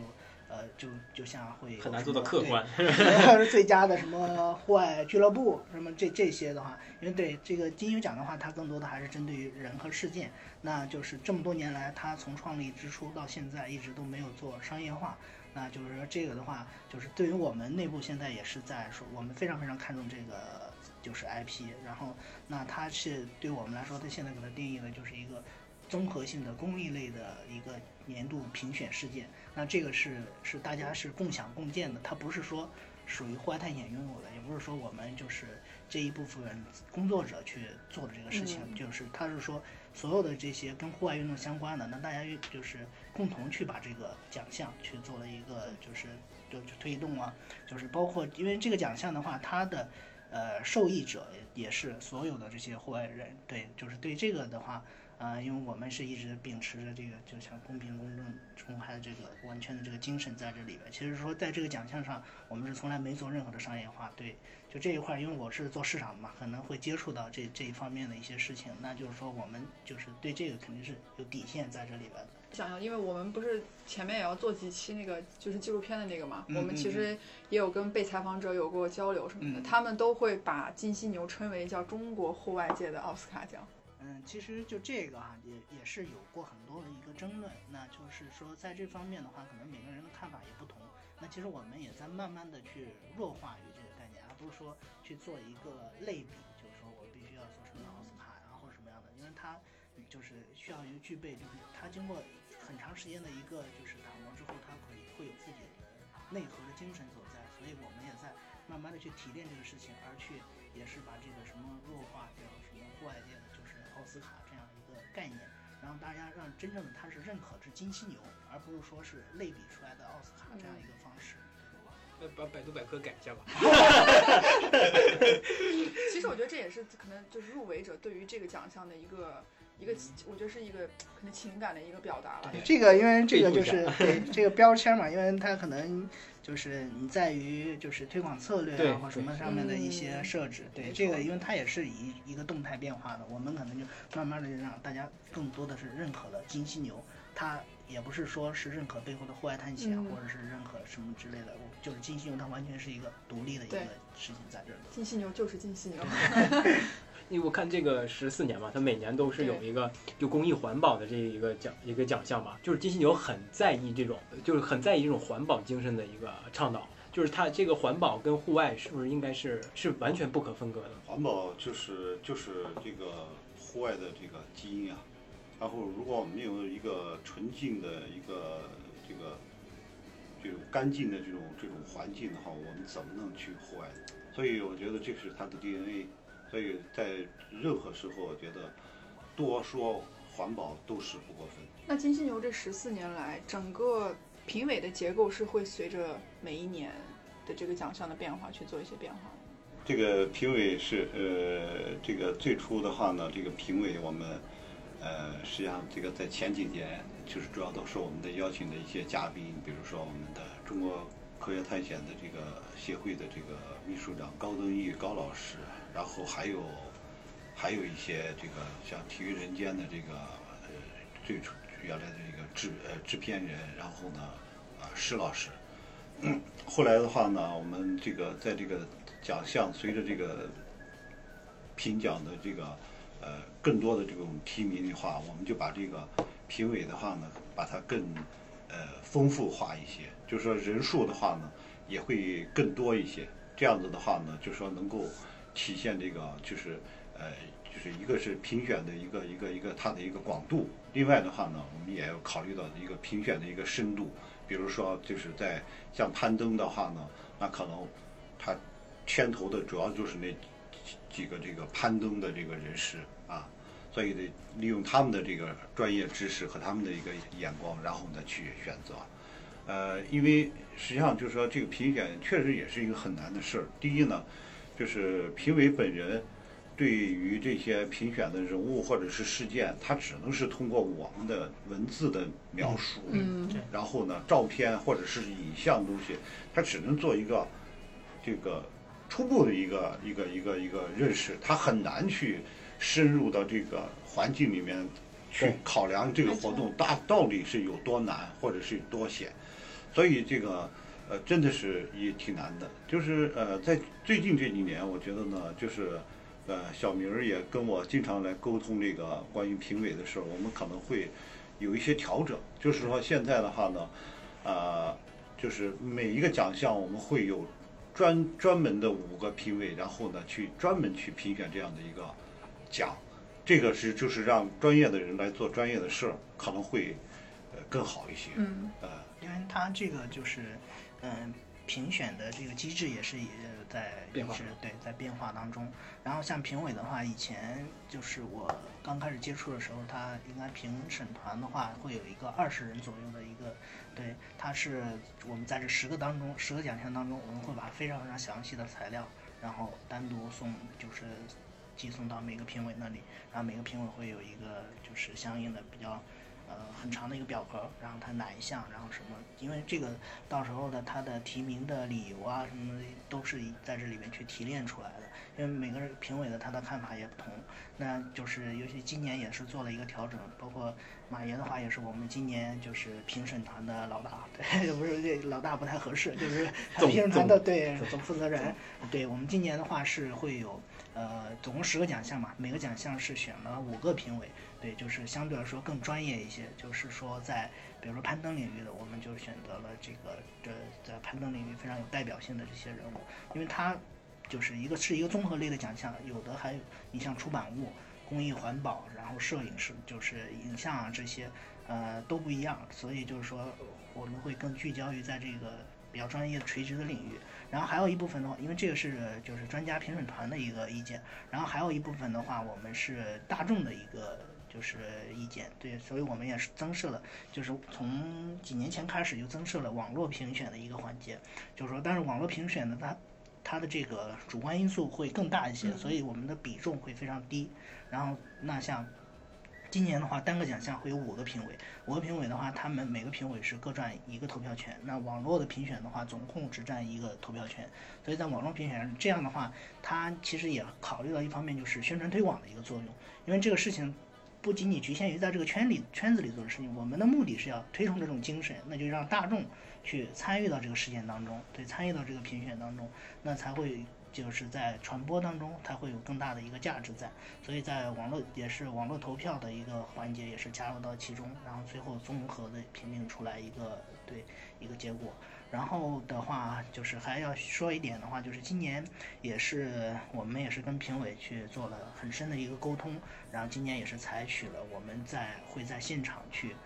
呃，就就像会有很难做到客观。要是最佳的什么户外俱乐部什么这这些的话，因为对这个金鹰奖的话，它更多的还是针对于人和事件。那就是这么多年来，它从创立之初到现在一直都没有做商业化。那就是说这个的话，就是对于我们内部现在也是在说，我们非常非常看重这个就是 IP。然后，那它是对我们来说，它现在给它定义的就是一个综合性的公益类的一个年度评选事件。那这个是是大家是共享共建的，它不是说属于户外探险拥有的，也不是说我们就是这一部分工作者去做的这个事情，嗯就是它是说所有的这些跟户外运动相关的，那大家就是共同去把这个奖项去做了一个就是就就推动啊，就是包括因为这个奖项的话，它的呃受益者也是所有的这些户外人，对，就是对这个的话。呃，因为我们是一直秉持着这个，就像公平、公正、公开的这个完全的这个精神在这里边。其实说，在这个奖项上，我们是从来没做任何的商业化。对，就这一块，因为我是做市场的嘛，可能会接触到这这一方面的一些事情。那就是说，我们就是对这个肯定是有底线在这里边的。想要，因为我们不是前面也要做几期那个就是纪录片的那个嘛，嗯我们其实也有跟被采访者有过交流什么的，嗯他们都会把金犀牛称为叫中国户外界的奥斯卡奖。嗯，其实就这个啊，也也是有过很多的一个争论。那就是说，在这方面的话，可能每个人的看法也不同。那其实我们也在慢慢的去弱化于这个概念，而不是说去做一个类比，就是说我必须要做什么奥斯卡呀、或者什么样的，因为它就是需要于具备，就是它经过很长时间的一个就是打磨之后，它会会有自己的内核的精神所在。所以我们也在慢慢的去提炼这个事情，而去也是把这个什么弱化掉，什么户外界的就是奥斯卡这样一个概念，然后大家让真正的他是认可是金犀牛，而不是说是类比出来的奥斯卡这样一个方式。呃把百度百科改一下吧。其实我觉得这也是可能就是入围者对于这个奖项的一个一个，我觉得是一个可能情感的一个表达了。这个因为这个就是对这个标签嘛，因为它可能就是你在于就是推广策略啊或什么上面的一些嗯设置。对没这个，因为它也是一一个动态变化的，我们可能就慢慢的就让大家更多的是认可了金犀牛，它也不是说是认可背后的户外探险、嗯或者是认可什么之类的，我就是金犀牛它完全是一个独立的一个事情在这儿。金犀牛就是金犀牛，因为我看这个十四年嘛，它每年都是有一个就公益环保的这一个奖一个奖项嘛，就是金犀牛很在意这种，就是很在意这种环保精神的一个倡导，就是它这个环保跟户外是不是应该是是完全不可分割的？环保就是就是这个户外的这个基因啊。然后，如果我们没有一个纯净的一个这个这种干净的这种这种环境的话，我们怎么能去户外？所以我觉得这是它的 DNA。所以在任何时候，我觉得多说环保都是不过分。那金犀牛这十四年来，整个评委的结构是会随着每一年的这个奖项的变化去做一些变化。这个评委是呃，这个最初的话呢，这个评委我们呃，实际上这个在前几年就是主要都是我们的邀请的一些嘉宾，比如说我们的中国科学探险的这个协会的这个秘书长高登义高老师，然后还有还有一些这个像体育人间的这个呃最初原来的这个制呃制片人，然后呢啊施老师。嗯后来的话呢，我们这个在这个奖项随着这个评奖的这个呃更多的这种提名的话，我们就把这个评委的话呢，把它更呃丰富化一些，就是说人数的话呢也会更多一些。这样子的话呢，就说能够体现这个就是呃就是一个是评选的一个一个一个它的一个广度，另外的话呢，我们也要考虑到一个评选的一个深度。比如说，就是在像攀登的话呢，那可能它牵头的主要就是那几几个这个攀登的这个人士啊，所以得利用他们的这个专业知识和他们的一个眼光，然后呢去选择。呃，因为实际上就是说这个评选确实也是一个很难的事儿。第一呢，就是评委本人对于这些评选的人物或者是事件，他只能是通过我们的文字的描述，嗯然后呢，照片或者是影像东西，他只能做一个这个初步的一个一个一个一个认识，他很难去深入到这个环境里面去考量这个活动大到底是有多难或者是有多险，所以这个呃真的是也挺难的。就是呃在最近这几年，我觉得呢，就是呃小明儿也跟我经常来沟通这个关于评委的事儿，我们可能会有一些调整，就是说现在的话呢，呃，就是每一个奖项我们会有专专门的五个评委，然后呢去专门去评选这样的一个奖，这个是就是让专业的人来做专业的事儿，可能会呃更好一些。嗯呃，因为他这个就是，嗯、评选的这个机制也是也在变化一直对在变化当中。然后像评委的话，以前就是我刚开始接触的时候，他应该评审团的话会有一个二十人左右的一个，对，他是我们在这十个当中，十个奖项当中，我们会把非常非常详细的材料，然后单独送就是寄送到每个评委那里，然后每个评委会有一个就是相应的比较。呃很长的一个表格，然后它哪一项，然后什么，因为这个到时候的它的提名的理由啊什么的都是在这里面去提炼出来的，因为每个人评委的他的看法也不同，那就是尤其今年也是做了一个调整，包括马爷的话也是我们今年就是评审团的老大，对，不是这老大不太合适，就是总评审团的总对总负责人，对我们今年的话是会有呃总共十个奖项嘛，每个奖项是选了五个评委。对，就是相对来说更专业一些。就是说在，比如说攀登领域的，我们就选择了这个这在攀登领域非常有代表性的这些人物，因为它就是一个是一个综合类的奖项，有的还有你像出版物、公益环保，然后摄影是就是影像啊这些，呃都不一样，所以就是说我们会更聚焦于在这个比较专业垂直的领域。然后还有一部分的话，因为这个是就是专家评审团的一个意见，然后还有一部分的话，我们是大众的一个。就是意见，对，所以我们也是增设了，就是从几年前开始就增设了网络评选的一个环节，就是说，但是网络评选呢，它它的这个主观因素会更大一些，所以我们的比重会非常低。然后那像今年的话，单个奖项会有五个评委，五个评委的话，他们每个评委是各占一个投票权。那网络的评选的话，总共只占一个投票权。所以在网络评选，这样的话，它其实也考虑到一方面就是宣传推广的一个作用，因为这个事情不仅仅局限于在这个圈里圈子里做的事情，我们的目的是要推崇这种精神，那就让大众去参与到这个事件当中，对，参与到这个评选当中，那才会。就是在传播当中，它会有更大的一个价值在，所以在网络也是网络投票的一个环节，也是加入到其中，然后最后综合的评定出来一个对一个结果。然后的话，就是还要说一点的话，就是今年也是我们也是跟评委去做了很深的一个沟通，然后今年也是采取了我们在会在现场去。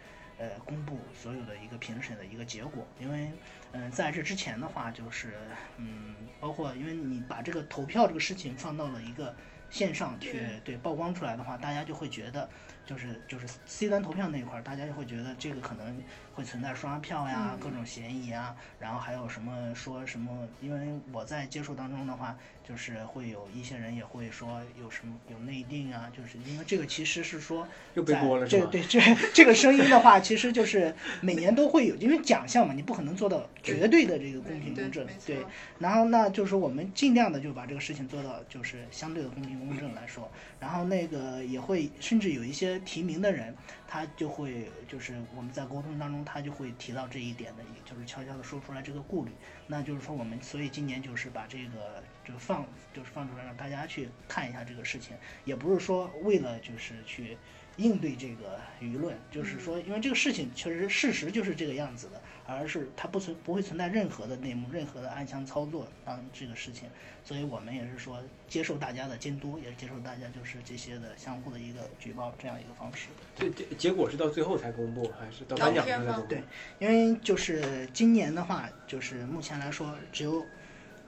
呃，公布所有的一个评审的一个结果，因为，嗯，在这之前的话，就是，嗯，包括因为你把这个投票这个事情放到了一个线上去，对曝光出来的话，大家就会觉得，就是就是 C 端投票那一块儿，大家就会觉得这个可能会存在刷票呀，各种嫌疑啊，然后还有什么说什么，因为我在接触当中的话。就是会有一些人也会说有什么有内定啊，就是因为这个其实是说又背锅了这对这这个声音的话，其实就是每年都会有，因为奖项嘛，你不可能做到绝对的这个公平公正，对。然后那就是说我们尽量的就把这个事情做到就是相对的公平公正来说，然后那个也会甚至有一些提名的人，他就会就是我们在沟通当中，他就会提到这一点的，就是悄悄的说出来这个顾虑。那就是说我们所以今年就是把这个。就放就是放出来让大家去看一下这个事情，也不是说为了就是去应对这个舆论，就是说因为这个事情确实事实就是这个样子的，而是它不存不会存在任何的内幕、任何的暗箱操作啊这个事情，所以我们也是说接受大家的监督，也是接受大家就是这些的相互的一个举报这样一个方式。对，结结果是到最后才公布，还是到颁奖时才公布？对，因为就是今年的话，就是目前来说只有。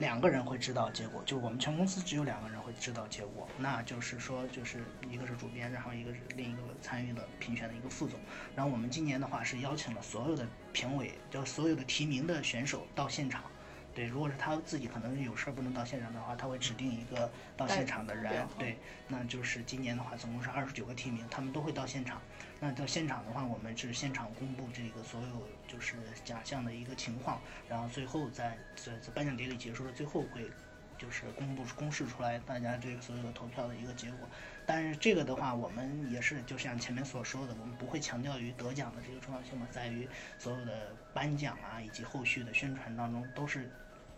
两个人会知道结果，就我们全公司只有两个人会知道结果，那就是说，就是一个是主编，然后一个是另一个参与了评选的一个副总。然后我们今年的话是邀请了所有的评委，就所有的提名的选手到现场。对，如果是他自己可能有事儿不能到现场的话，他会指定一个到现场的人。对，那就是今年的话，总共是二十九个提名，他们都会到现场。那到现场的话，我们是现场公布这个所有就是奖项的一个情况，然后最后在在在颁奖典礼结束的最后会就是公布公示出来大家这个所有的投票的一个结果。但是这个的话，我们也是就像前面所说的，我们不会强调于得奖的这个重要性嘛，在于所有的颁奖啊以及后续的宣传当中都是。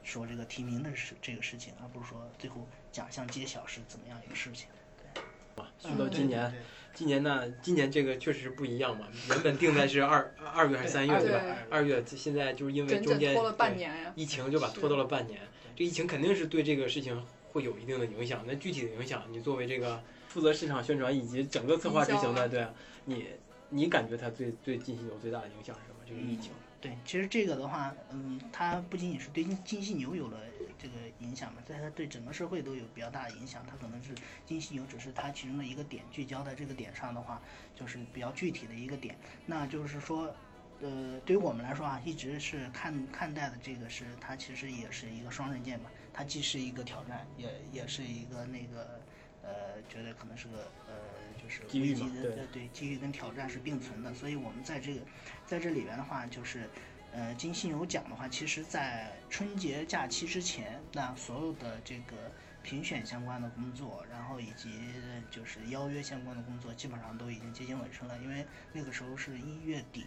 说这个提名的事这个事情，而不是说最后奖项揭晓是怎么样一个事情。对，哇，说到今年，今年呢，今年这个确实不一样嘛。原本定在是二 二月还是三月对吧？二月，现在就是因为中间拖了半年呀，疫情就把拖到了半年。这疫情肯定是对这个事情会有一定的影响。那具体的影响，你作为这个负责市场宣传以及整个策划执行的，对，你你感觉它最对金犀牛最大的影响是什么？这个疫情。对，其实这个的话，嗯，它不仅仅是对金金犀牛有了这个影响嘛，在它对整个社会都有比较大的影响。它可能是金犀牛只是它其中的一个点，聚焦在这个点上的话，就是比较具体的一个点。那就是说，呃，对于我们来说啊，一直是看看待的这个是它其实也是一个双刃剑嘛，它既是一个挑战，也也是一个那个，呃，觉得可能是个呃，是危机的，对对，机遇跟挑战是并存的。所以我们在这个。在这里边的话，就是，呃，金信有奖的话，其实，在春节假期之前，那所有的这个评选相关的工作，然后以及就是邀约相关的工作，基本上都已经接近尾声了，因为那个时候是一月底。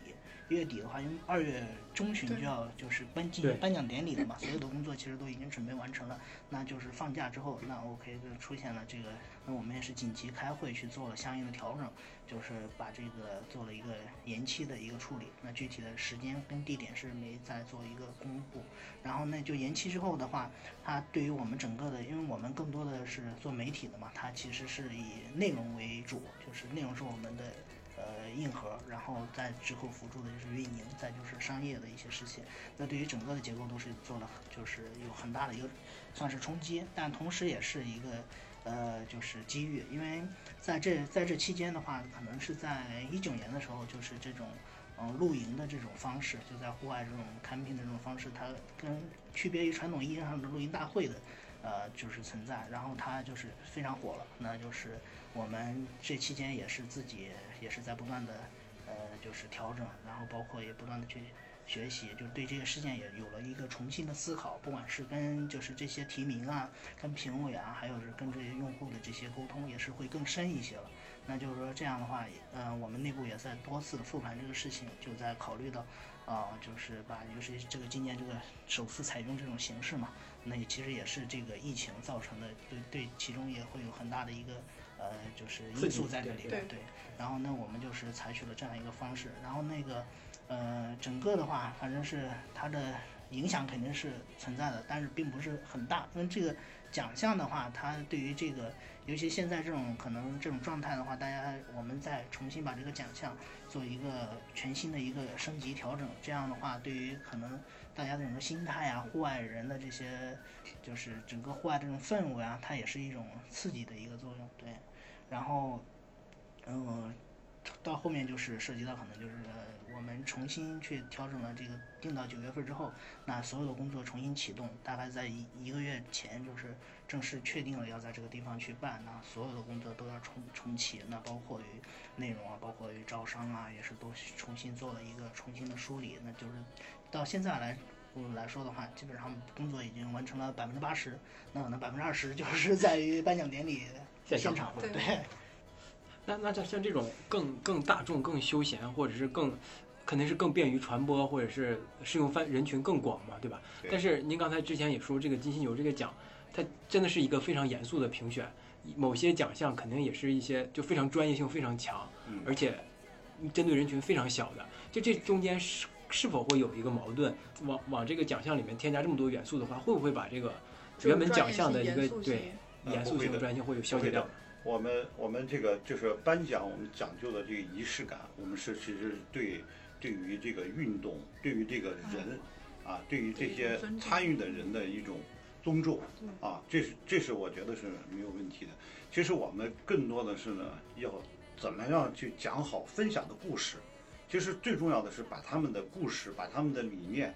月底的话，因为二月中旬就要就是颁进行颁奖典礼了嘛，所有的工作其实都已经准备完成了。那就是放假之后，那 OK 就出现了这个，那我们也是紧急开会去做了相应的调整，就是把这个做了一个延期的一个处理。那具体的时间跟地点是没再做一个公布。然后呢，就延期之后的话，它对于我们整个的，因为我们更多的是做媒体的嘛，它其实是以内容为主，就是内容是我们的。呃，硬核，然后再之后辅助的就是运营，再就是商业的一些事情。那对于整个的结构都是做了，就是有很大的一个算是冲击，但同时也是一个呃就是机遇，因为在这在这期间的话，可能是在一九年的时候，就是这种嗯、露营的这种方式，就在户外这种 camping 的这种方式，它跟区别于传统意义上的露营大会的。呃，就是存在，然后它就是非常火了。那就是我们这期间也是自己也是在不断的呃，就是调整，然后包括也不断的去学习，就对这个事件也有了一个重新的思考。不管是跟就是这些提名啊、跟评委啊，还有是跟这些用户的这些沟通，也是会更深一些了。那就是说这样的话，呃，我们内部也在多次的复盘这个事情，就在考虑到，啊、就是把尤其是这个今年这个首次采用这种形式嘛，那也其实也是这个疫情造成的，对对，其中也会有很大的一个呃，就是因素在这里边，对。然后呢，我们就是采取了这样一个方式，然后那个呃，整个的话，反正是它的影响肯定是存在的，但是并不是很大，因为这个奖项的话，它对于这个，尤其现在这种可能这种状态的话，大家我们再重新把这个奖项做一个全新的一个升级调整，这样的话，对于可能大家的整个心态啊，户外人的这些，就是整个户外这种氛围啊，它也是一种刺激的一个作用，对。然后，嗯，到后面就是涉及到可能就是我们重新去调整了这个定到九月份之后，那所有的工作重新启动，大概在一一个月前就是正式确定了要在这个地方去办，那所有的工作都要重重启，那包括于内容啊，包括于招商啊，也是都重新做了一个重新的梳理，那就是到现在来。来说的话，基本上工作已经完成了百分之八十，那可能百分之二十就是在于颁奖典礼现场场，对对。那那像像这种更更大众、更休闲，或者是更肯定是更便于传播，或者是适用范人群更广嘛，对吧？对但是您刚才之前也说，这个金星牛这个奖，它真的是一个非常严肃的评选，某些奖项肯定也是一些就非常专业性非常强，嗯而且针对人群非常小的，就这中间是是否会有一个矛盾？往往这个奖项里面添加这么多元素的话，会不会把这个原本奖项的一个对呃严肃性、不会的专业性会有消解掉？我们我们这个就是颁奖，我们讲究的这个仪式感，我们是其实是对对于这个运动，对于这个人，啊，对于这些参与的人的一种尊重啊，这是这是我觉得是没有问题的。其实我们更多的是呢，要怎么样去讲好分享的故事。其实最重要的是把他们的故事，把他们的理念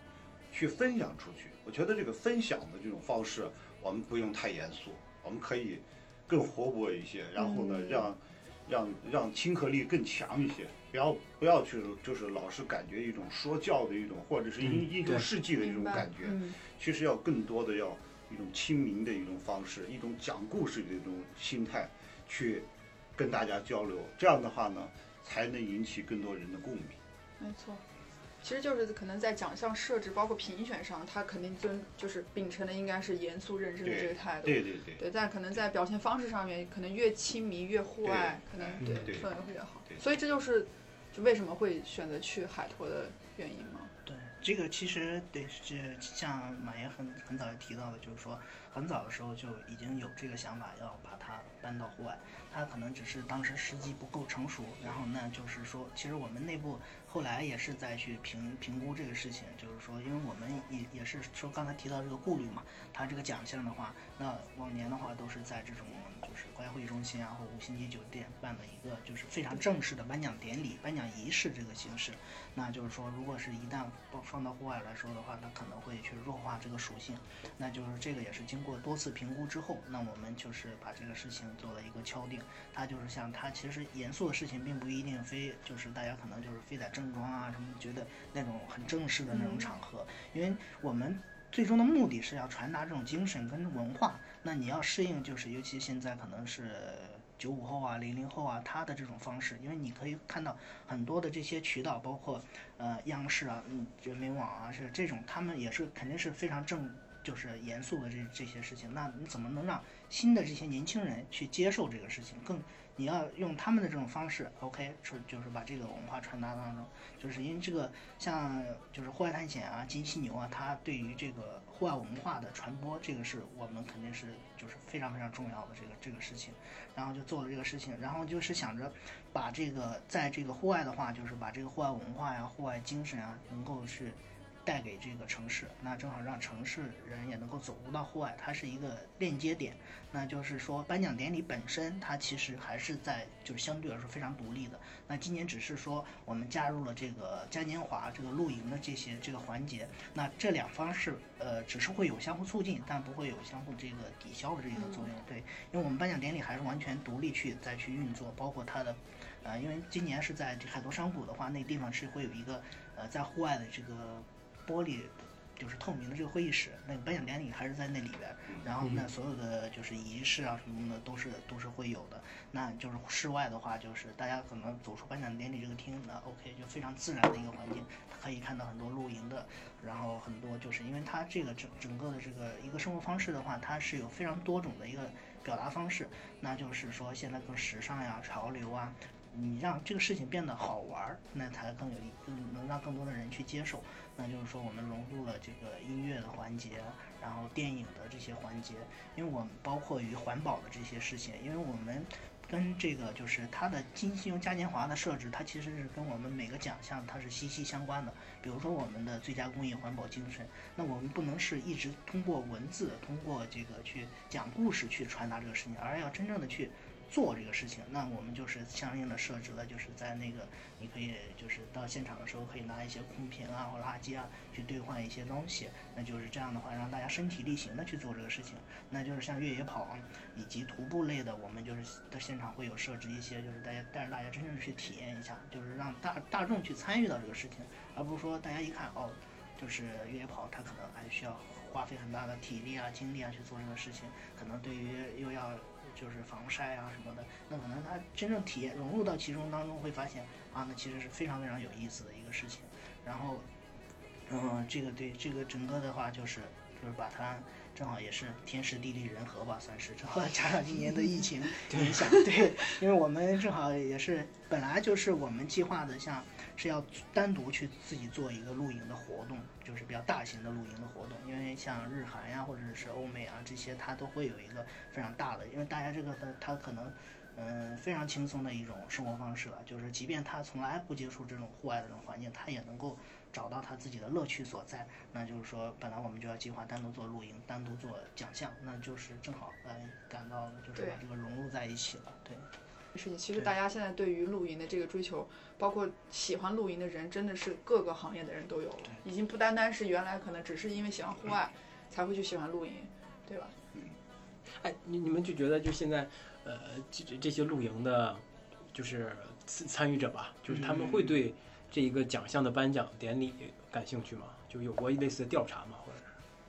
去分享出去。我觉得这个分享的这种方式，我们不用太严肃，我们可以更活泼一些，然后呢，嗯让让让亲和力更强一些，不要不要去就是老是感觉一种说教的一种，或者是因嗯对因中事迹的一种感觉。嗯，其实要更多的要一种亲民的一种方式，一种讲故事的一种心态，去跟大家交流。这样的话呢，才能引起更多人的共鸣。没错。其实就是可能在奖项设置，包括评选上，他肯定遵就是秉承的应该是严肃认真的这个态度。对对对，对，但可能在表现方式上面，可能越亲民越户外，可能嗯对对氛围会越好对。所以这就是就为什么会选择去海坨的原因嘛。这个其实对是像马爷很很早就提到的，就是说很早的时候就已经有这个想法，要把它搬到户外。他可能只是当时时机不够成熟，然后呢，就是说，其实我们内部后来也是在去评评估这个事情，就是说，因为我们也也是说刚才提到这个顾虑嘛，他这个奖项的话，那往年的话都是在这种就是国家会议中心啊或五星级酒店办的一个就是非常正式的颁奖典礼、颁奖仪式这个形式。那就是说，如果是一旦放放到户外来说的话，它可能会去弱化这个属性。那就是这个也是经过多次评估之后，那我们就是把这个事情做了一个敲定。它就是像它其实严肃的事情，并不一定非就是大家可能就是非得正装啊什么，觉得那种很正式的那种场合，因为我们最终的目的是要传达这种精神跟文化。那你要适应，就是尤其现在可能是九五后啊、零零后啊，他的这种方式，因为你可以看到很多的这些渠道，包括呃央视啊、嗯人民网啊，是这种，他们也是肯定是非常正。就是严肃的这这些事情，那你怎么能让新的这些年轻人去接受这个事情？更你要用他们的这种方式，OK，是就是把这个文化传达当中，就是因为这个像就是户外探险啊、金犀牛啊，它对于这个户外文化的传播，这个是我们肯定是就是非常非常重要的这个这个事情，然后就做了这个事情，然后就是想着把这个在这个户外的话，就是把这个户外文化呀、户外精神啊，能够去。带给这个城市，那正好让城市人也能够走入到户外，它是一个链接点。那就是说，颁奖典礼本身它其实还是在就是相对来说非常独立的。那今年只是说我们加入了这个嘉年华、这个露营的这些这个环节，那这两方是呃只是会有相互促进，但不会有相互这个抵消的这个作用。对，因为我们颁奖典礼还是完全独立去再去运作，包括它的。呃，因为今年是在这海头山谷的话，那地方是会有一个呃在户外的这个玻璃，就是透明的这个会议室，那个颁奖典礼还是在那里边儿，然后那所有的就是仪式啊什么的都是都是会有的。那就是室外的话，就是大家可能走出颁奖典礼这个厅，那 OK 就非常自然的一个环境，可以看到很多露营的，然后很多就是因为它这个整整个的这个一个生活方式的话，它是有非常多种的一个表达方式，那就是说现在更时尚呀、潮流啊。你让这个事情变得好玩儿，那才更有一更能让更多的人去接受。那就是说，我们融入了这个音乐的环节，然后电影的这些环节，因为我们包括于环保的这些事情，因为我们跟这个就是它的金星嘉年华的设置，它其实是跟我们每个奖项它是息息相关的。比如说我们的最佳公益环保精神，那我们不能是一直通过文字、通过这个去讲故事去传达这个事情，而要真正的去。做这个事情，那我们就是相应的设置了，就是在那个你可以就是到现场的时候可以拿一些空瓶啊或垃圾啊去兑换一些东西，那就是这样的话让大家身体力行的去做这个事情。那就是像越野跑以及徒步类的，我们就是在现场会有设置一些，就是大家带着大家真正去体验一下，就是让大大众去参与到这个事情，而不是说大家一看哦，就是越野跑它可能还需要花费很大的体力啊精力啊去做这个事情，可能对于又要。就是防晒啊什么的，那可能他真正体验融入到其中当中，会发现啊，那其实是非常非常有意思的一个事情。然后，嗯，这个对这个整个的话，就是就是把它正好也是天时地利人和吧，算是正好加上今年的疫情影响，对，因为我们正好也是本来就是我们计划的像。是要单独去自己做一个露营的活动，就是比较大型的露营的活动，因为像日韩呀或者是欧美啊这些，它都会有一个非常大的，因为大家这个的它可能，嗯，非常轻松的一种生活方式了，就是即便他从来不接触这种户外的这种环境，他也能够找到他自己的乐趣所在。那就是说，本来我们就要计划单独做露营，单独做奖项，那就是正好来赶到了，就是把这个融入在一起了，对。事情其实大家现在对于露营的这个追求，包括喜欢露营的人，真的是各个行业的人都有了，已经不单单是原来可能只是因为喜欢户外才会去喜欢露营，对吧？嗯。哎，你你们就觉得就现在，呃，这这些露营的，就是参参与者吧，就是他们会对这一个奖项的颁奖典礼感兴趣吗？就有过类似的调查吗？或者？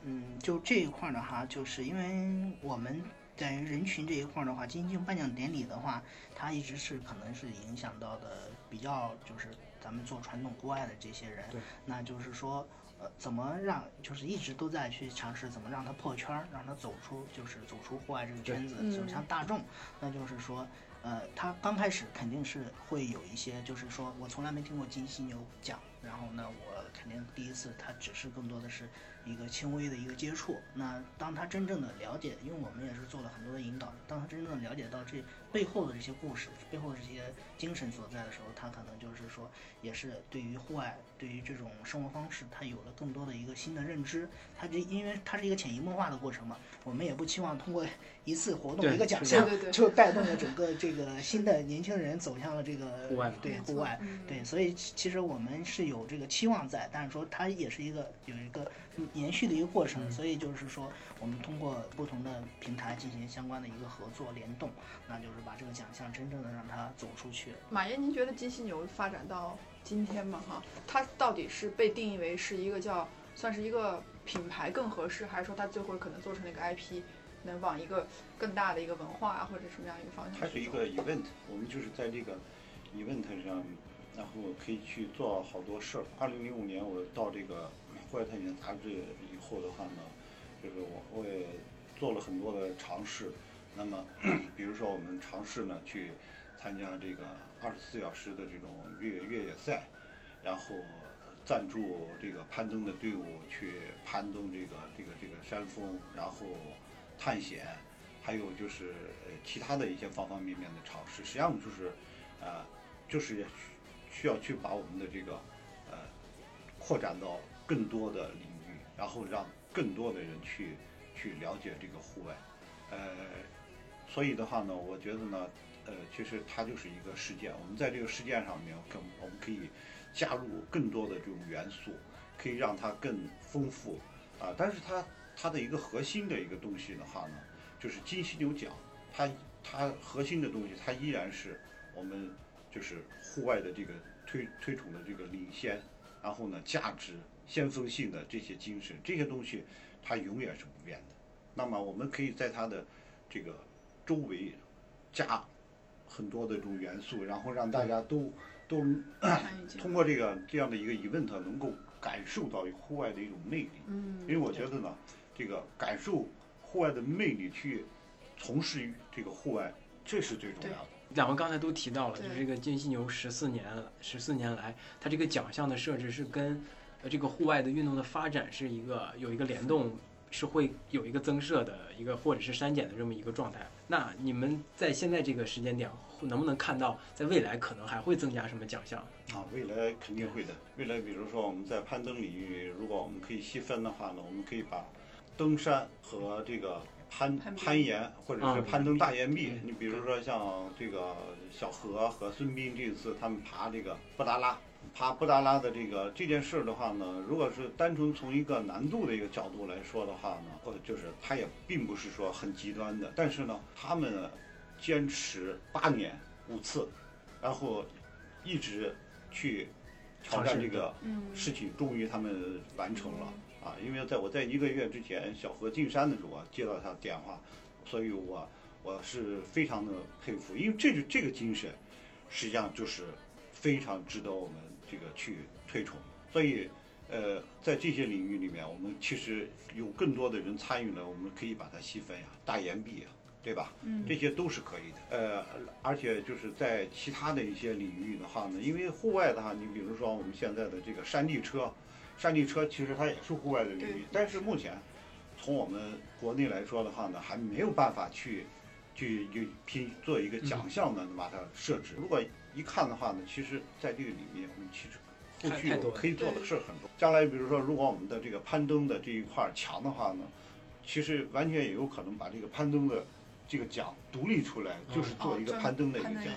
嗯，就这一块的哈，就是因为我们。在于人群这一块的话，金星颁奖典礼的话，它一直是可能是影响到的比较，就是咱们做传统户外的这些人。那就是说，呃，怎么让，就是一直都在去尝试怎么让他破圈，让他走出，就是走出户外这个圈子，走向大众。那就是说，呃，他刚开始肯定是会有一些，就是说我从来没听过金犀牛讲，然后呢，我肯定第一次，他只是更多的是。一个轻微的一个接触，那当他真正的了解，因为我们也是做了很多的引导，当他真正的了解到这背后的这些故事，背后的这些精神所在的时候，他可能就是说，也是对于户外，对于这种生活方式，他有了更多的一个新的认知。他这因为它是一个潜移默化的过程嘛，我们也不期望通过一次活动一个奖项就带动了整个这个新的年轻人走向了这个户外，对户外，对，所以其实我们是有这个期望在，但是说它也是一个有一个。延续的一个过程，所以就是说，我们通过不同的平台进行相关的一个合作联动，那就是把这个奖项真正的让它走出去。马爷，您觉得金犀牛发展到今天嘛？哈，它到底是被定义为是一个叫算是一个品牌更合适，还是说它最后可能做成了一个 IP，能往一个更大的一个文化啊或者什么样一个方向？它是一个 event，我们就是在这个 event 上，然后可以去做好多事儿。二零零五年我到这个。户外探险杂志以后的话呢，就是我我也做了很多的尝试。那么，比如说我们尝试呢去参加这个二十四小时的这种越野越野赛，然后赞助这个攀登的队伍去攀登这个这个这个山峰，然后探险，还有就是呃其他的一些方方面面的尝试。实际上就是呃就是需要去把我们的这个呃扩展到。更多的领域，然后让更多的人去去了解这个户外，呃，所以的话呢，我觉得呢，呃，其实它就是一个事件，我们在这个事件上面，更我们可以加入更多的这种元素，可以让它更丰富啊。但是它它的一个核心的一个东西的话呢，就是金犀牛奖，它它核心的东西，它依然是我们就是户外的这个推推崇的这个领先，然后呢，价值、先锋性的这些精神，这些东西它永远是不变的。那么我们可以在它的这个周围加很多的这种元素，然后让大家都都通过这个这样的一个 event 能够感受到户外的一种魅力。嗯因为我觉得呢，这个感受户外的魅力，去从事于这个户外，这是最重要的。两位刚才都提到了，就是这个金犀牛十四年十四年来，它这个奖项的设置是跟呃这个户外的运动的发展是一个有一个联动，是会有一个增设的一个或者是删减的这么一个状态。那你们在现在这个时间点，能不能看到在未来可能还会增加什么奖项？啊，未来肯定会的。未来，比如说我们在攀登领域，如果我们可以细分的话呢，我们可以把登山和这个攀攀岩或者是嗯攀登大岩壁，对你比如说像这个小何和孙斌这次他们爬这个布达拉。爬布达拉的这个这件事儿的话呢，如果是单纯从一个难度的一个角度来说的话呢，或者就是它也并不是说很极端的，但是呢，他们坚持八年五次，然后一直去挑战这个嗯事情，终于他们完成了啊！因为在我在一个月之前小何进山的时候啊，接到他电话，所以我我是非常的佩服，因为这个这个精神，实际上就是非常值得我们这个去推崇。所以，呃，在这些领域里面，我们其实有更多的人参与了，我们可以把它细分呀，大岩壁啊，对吧？嗯这些都是可以的。呃，而且就是在其他的一些领域的话呢，因为户外的话，你比如说我们现在的这个山地车，山地车其实它也是户外的领域，但是目前从我们国内来说的话呢，还没有办法去去去拼做一个奖项呢，把它设置。如果一看的话呢，其实在这个里面，我们其实后续可以做的事儿很多。将来比如说，如果我们的这个攀登的这一块儿强的话呢，其实完全也有可能把这个攀登的这个奖独立出来，就是做一个哦攀登的一个奖。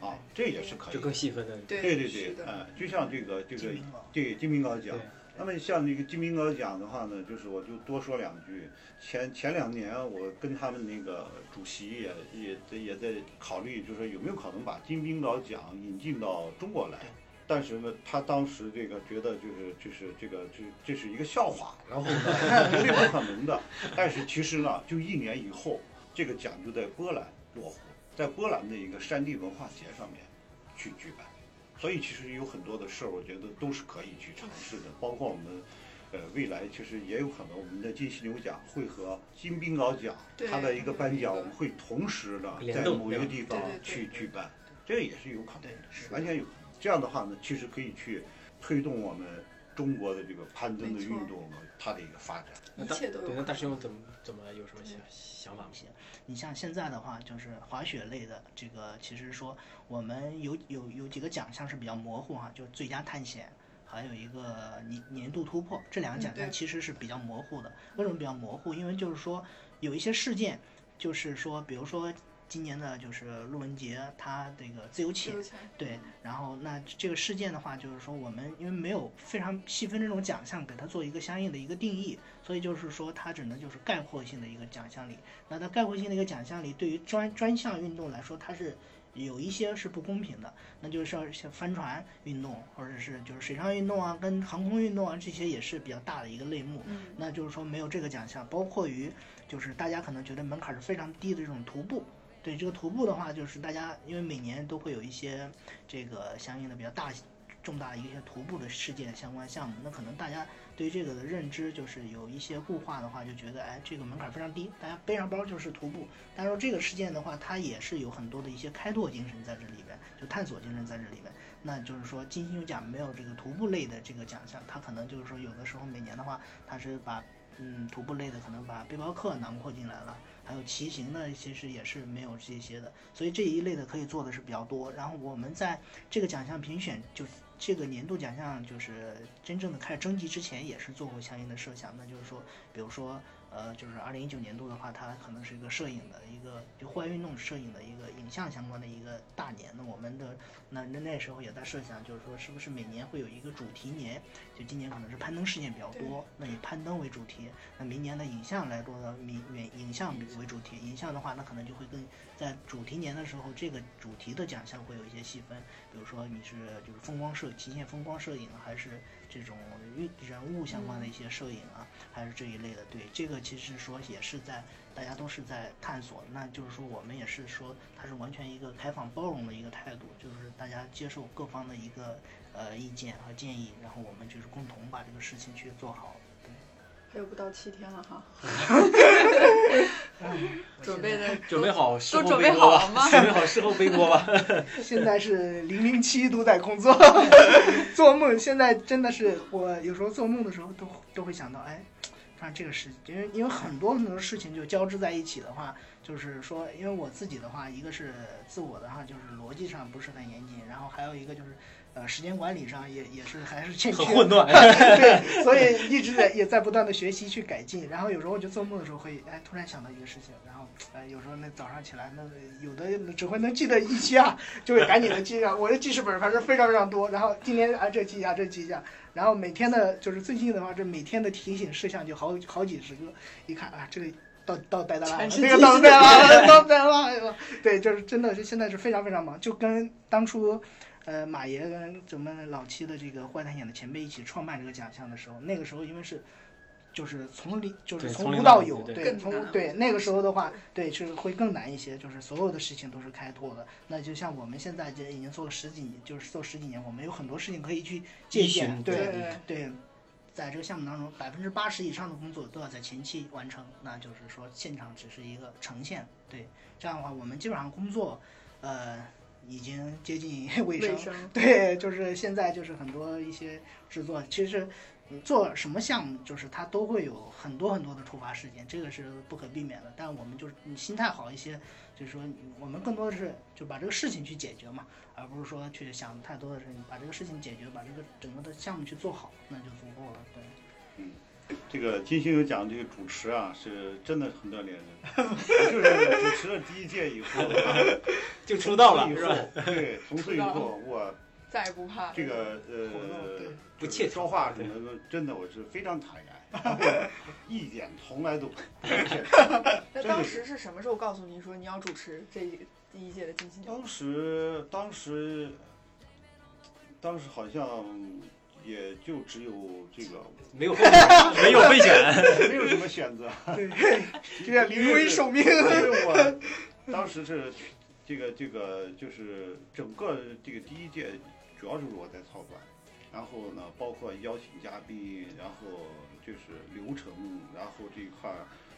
啊，这也是可以就的。更细分的。对对对对，是的。嗯，就像这个这个对金明高奖对，那么像那个金明高奖的话呢，就是我就多说两句。前前两年我跟他们那个主席也也在也在考虑，就是说有没有可能把金冰岛奖引进到中国来。但是呢，他当时这个觉得就是就是这个这这是一个笑话，然后呢绝对不可能的。但是其实呢，就一年以后，这个奖就在波兰落户，在波兰的一个山地文化节上面去举办。所以其实有很多的事儿，我觉得都是可以去尝试的，包括我们，呃，未来其实也有可能我们的金犀牛奖会和金冰镐奖对它的一个颁奖，我们会同时的在某一个地方去举办，这个也是有可能的，是完全有可能。这样的话呢，其实可以去推动我们中国的这个攀登的运动呢，它的一个发展。那大一切都有对，那大师兄怎么怎么有什么想想法吗？你像现在的话，就是滑雪类的这个，其实说我们有有有几个奖项是比较模糊哈，就是最佳探险，还有一个年年度突破，这两个奖项其实是比较模糊的。为什么比较模糊？因为就是说有一些事件，就是说，比如说今年的就是陆文杰他这个自由潜对，然后那这个事件的话，就是说我们因为没有非常细分这种奖项，给他做一个相应的一个定义，所以就是说它只能就是概括性的一个奖项里。那它概括性的一个奖项里，对于专专项运动来说，它是有一些是不公平的，那就是像像帆船运动，或者是就是水上运动啊，跟航空运动啊这些也是比较大的一个类目。嗯那就是说没有这个奖项，包括于就是大家可能觉得门槛是非常低的这种徒步。对这个徒步的话，就是大家因为每年都会有一些这个相应的比较大重大的一些徒步的事件相关项目，那可能大家对这个的认知就是有一些固化的话，就觉得哎这个门槛非常低，大家背上包就是徒步。但是这个事件的话，它也是有很多的一些开拓精神在这里边，就探索精神在这里边。那就是说金星奖没有这个徒步类的这个奖项，它可能就是说有的时候每年的话，它是把嗯徒步类的可能把背包客囊括进来了。还有骑行呢，其实也是没有这些的，所以这一类的可以做的是比较多。然后我们在这个奖项评选就这个年度奖项就是真正的开始征集之前，也是做过相应的设想，那就是说，比如说。呃，就是二零一九年度的话，它可能是一个摄影的一个就户外运动摄影的一个影像相关的一个大年。那我们的那那那时候也在设想，就是说是不是每年会有一个主题年？就今年可能是攀登事件比较多，那以攀登为主题。那明年的影像来做的明影影像为主题，影像的话，那可能就会更在主题年的时候，这个主题的奖项会有一些细分，比如说你是就是风光摄极限风光摄影，还是这种人人物相关的一些摄影啊，还是这一类的。对这个。其实说也是在，大家都是在探索，那就是说我们也是说，它是完全一个开放包容的一个态度，就是大家接受各方的一个呃意见和建议，然后我们就是共同把这个事情去做好。对，还有不到七天了哈，准备的准备好都准备好了吗？准备好事后背 锅吧。现在是零零七都在工作，做梦。现在真的是我有时候做梦的时候都都会想到，哎。像这个事，因为因为很多很多事情就交织在一起的话，就是说，因为我自己的话，一个是自我的话，就是逻辑上不是很严谨，然后还有一个就是，呃，时间管理上也也是还是欠缺，很混乱，对，所以一直在也在不断的学习去改进。然后有时候就做梦的时候会，哎，突然想到一个事情，然后，哎，有时候那早上起来，那有的只会能记得一期啊，就会赶紧的记上。我的记事本反正非常非常多，然后今天啊这记一下，这记一下。然后每天的，就是最近的话，这每天的提醒事项就好好几十个。一看啊，这个到到带的了，这个到带了，到带了，对，就是真的是现在是非常非常忙，就跟当初，呃，马爷跟咱们老七的这个坏探险的前辈一起创办这个奖项的时候，那个时候因为是。就是从零，就是从无到有，对，从对那个时候的话，对，是会更难一些。就是所有的事情都是开拓的。那就像我们现在这已经做了十几年，就是做十几年，我们有很多事情可以去借鉴。对对，在这个项目当中，百分之八十以上的工作都要在前期完成。那就是说，现场只是一个呈现。对，这样的话，我们基本上工作，呃，已经接近 尾声。对，就是现在就是很多一些制作，其实。做什么项目，就是它都会有很多很多的突发事件，这个是不可避免的。但我们就是你心态好一些，就是说我们更多的是就把这个事情去解决嘛，而不是说去想太多的事情，把这个事情解决，把这个整个的项目去做好，那就足够了。对，嗯，这个金星有讲这个主持啊，是真的很锻炼人，就是主持了第一届以后 就出道了，是吧？对，从此以后我。再也不怕这个呃，不切说话什么的，真的我是非常坦然，一点从来都不那当时是什么时候告诉您说你要主持这第一届的金星奖？当时，当时，当时好像也就只有这个没有 没有备选，没有什么选择，对，就像临危受命。因为我当时是这个这个就是整个这个第一届。主要是我在操办，然后呢，包括邀请嘉宾，然后就是流程，然后这一块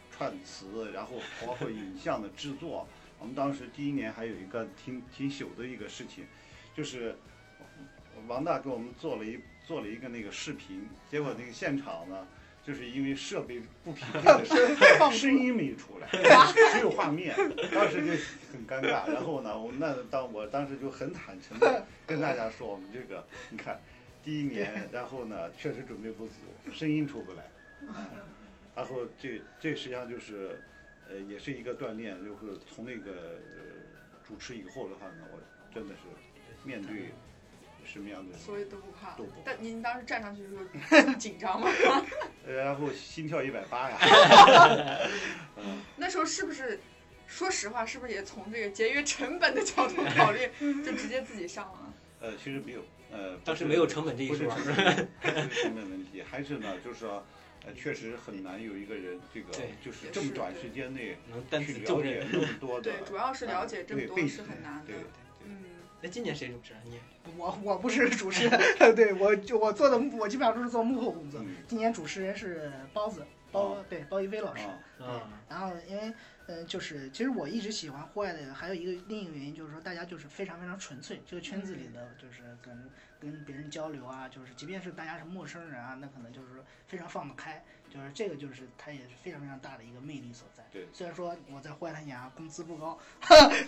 串词，然后包括影像的制作。我们当时第一年还有一个挺挺糗的一个事情，就是王大给我们做了一做了一个那个视频，结果那个现场呢。就是因为设备不匹配，声音没出来，只有画面，当时就很尴尬。然后呢，我那当我当时就很坦诚的 跟大家说，我们这个你看，第一年，然后呢确实准备不足，声音出不来。然后这这实际上就是，呃，也是一个锻炼，就是从那个主持以后的话呢，我真的是面对。什么样的？所以都不怕。都不。但您当时站上去的时候 紧张吗？然后心跳一百八呀。那时候是不是，说实话，是不是也从这个节约成本的角度考虑，就直接自己上了？呃，其实没有，呃，当时没有成本这一说。不是成本问题，还是呢，就是说，呃，确实很难有一个人这个，就是这么短时间内能去了解那么多的。对，主要是了解这么多是很难的。那今年谁主持？你？我我不是主持人，对我就我做的我基本上都是做幕后工作。今年主持人是包子包，对包一飞老师。对，然后因为嗯，就是其实我一直喜欢户外的，还有一个另一个原因就是说，大家就是非常非常纯粹，这个圈子里的就是跟跟别人交流啊，就是即便是大家是陌生人啊，那可能就是说非常放得开。就是这个就是它也是非常非常大的一个魅力所在。对虽然说我在户外探险啊工资不高，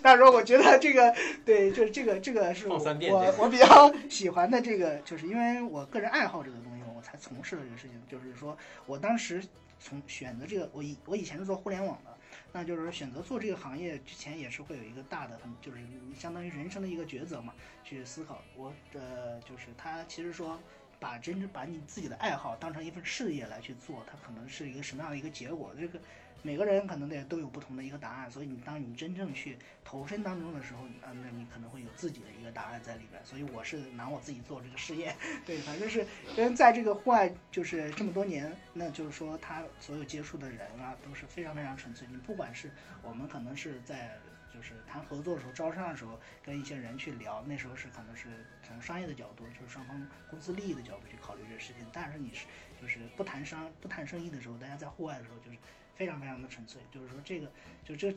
但是说我觉得这个对，就是这个这个是我我我比较喜欢的这个，就是因为我个人爱好这个东西，我才从事了这个事情。就是说我当时从选择这个，我以我以前是做互联网的。那就是说，选择做这个行业之前，也是会有一个大的，很就是相当于人生的一个抉择嘛，去思考。我呃，就是他其实说，把真正把你自己的爱好当成一份事业来去做，它可能是一个什么样的一个结果？这个每个人可能也都有不同的一个答案。所以你当你真正去投身当中的时候，啊，那你可能会有自己的一个答案在里边。所以我是拿我自己做这个试验，对，反正是因为在这个户外就是这么多年，那就是说他所有接触的人啊都是非常非常纯粹。你不管是我们可能是在就是谈合作的时候、招商的时候，跟一些人去聊，那时候是可能是从商业的角度，就是双方公司利益的角度去考虑这个事情。但是你是就是不谈商、不谈生意的时候，大家在户外的时候就是非常非常的纯粹，就是说这个就这。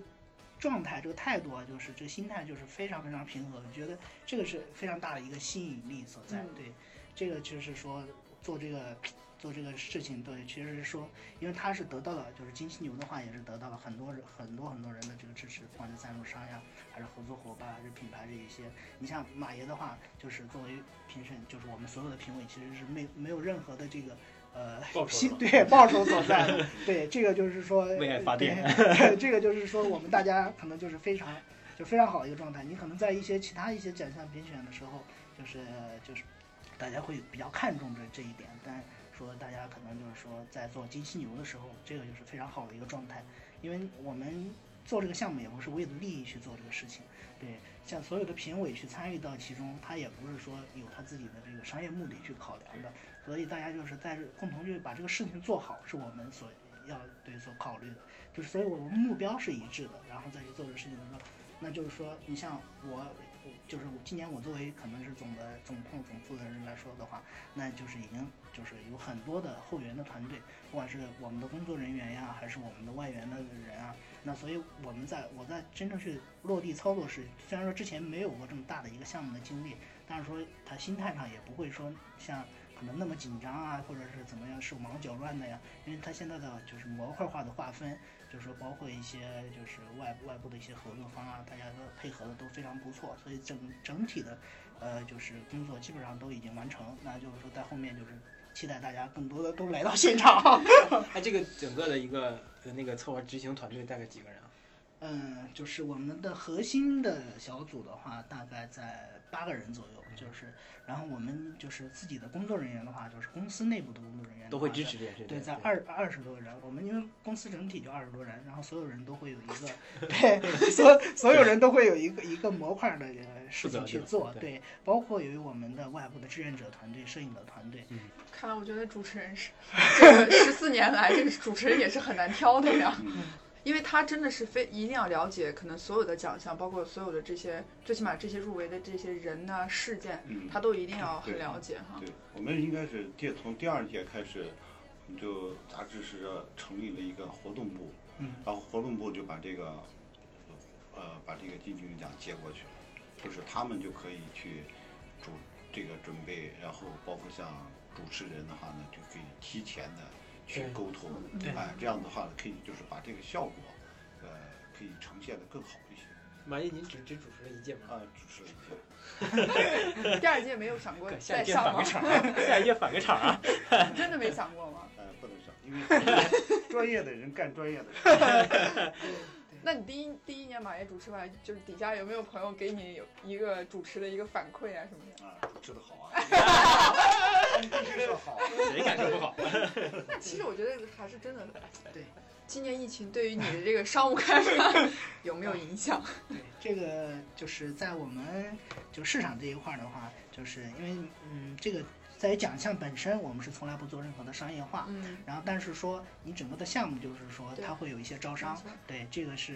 状态这个态度啊，就是这个心态，就是非常非常平和。我觉得这个是非常大的一个吸引力所在。嗯对，这个就是说做这个做这个事情，对，其实是说，因为他是得到了，就是金犀牛的话，也是得到了很多人很多很多人的这个支持，不管是赞助商呀，还是合作伙伴，还是品牌这一些。你像马爷的话，就是作为评审，就是我们所有的评委，其实是没没有任何的这个。呃报酬，对报酬所在，对这个就是说，为爱发电对，这个就是说我们大家可能就是非常就非常好的一个状态。你可能在一些其他一些奖项评选的时候，就是就是大家会比较看重这这一点，但说大家可能就是说在做金犀牛的时候，这个就是非常好的一个状态，因为我们做这个项目也不是为了利益去做这个事情，对，像所有的评委去参与到其中，他也不是说有他自己的这个商业目的去考量的，所以大家就是在共同去把这个事情做好，是我们所要对所考虑的，就是所以我们目标是一致的，然后再去做这个事情的时候，那就是说，你像我，就是今年我作为可能是总的总控总负责人来说的话，那就是已经就是有很多的后援的团队，不管是我们的工作人员呀，还是我们的外援的人啊，那所以我们在我在真正去落地操作时，虽然说之前没有过这么大的一个项目的经历，但是说他心态上也不会说像可能那么紧张啊，或者是怎么样手忙脚乱的呀，因为他现在的就是模块化的划分，就是说包括一些就是外外部的一些合作方啊，大家的配合的都非常不错，所以整整体的呃就是工作基本上都已经完成，那就是说在后面就是期待大家更多的都来到现场。哎，这个整个的一个呃那个策划执行团队大概几个人啊？嗯，就是我们的核心的小组的话，大概在八个人左右，就是，然后我们就是自己的工作人员的话，就是公司内部的工作人员都会支持这件事。对，在二二十多人，我们因为公司整体就二十多人，然后所有人都会有一个，对，所所有人都会有一个一个模块的呃事情去做，对，包括由于我们的外部的志愿者团队、摄影的团队，嗯看来我觉得主持人是这十四年来，这个主持人也是很难挑的呀。因为他真的是非一定要了解，可能所有的奖项，包括所有的这些，最起码这些入围的这些人呐、事件，嗯他都一定要很了解哈。对，我们应该是第从第二届开始，就杂志社成立了一个活动部，嗯，然后活动部就把这个，呃，把这个金曲奖接过去，就是他们就可以去主这个准备，然后包括像主持人的话呢，就可以提前的去沟通，哎，这样的话呢，可以就是把这个效果，呃，可以呈现的更好一些。马爷，您只只主持了一届吗？啊，主持了一届，第二届没有想过 再上吗？返个场，下一届返个场啊！真的没想过吗？呃，不能上，因为专业的人干专业的事。那你第一第一年马爷主持完，就是底下有没有朋友给你有一个主持的一个反馈啊什么的？啊，主持的好啊，谁感觉不好？那其实我觉得还是真的。对，今年疫情对于你的这个商务开发有没有影响？对，这个就是在我们就市场这一块儿的话，就是因为嗯，这个在于奖项本身，我们是从来不做任何的商业化。嗯，然后，但是说你整个的项目，就是说它会有一些招商，对，这个是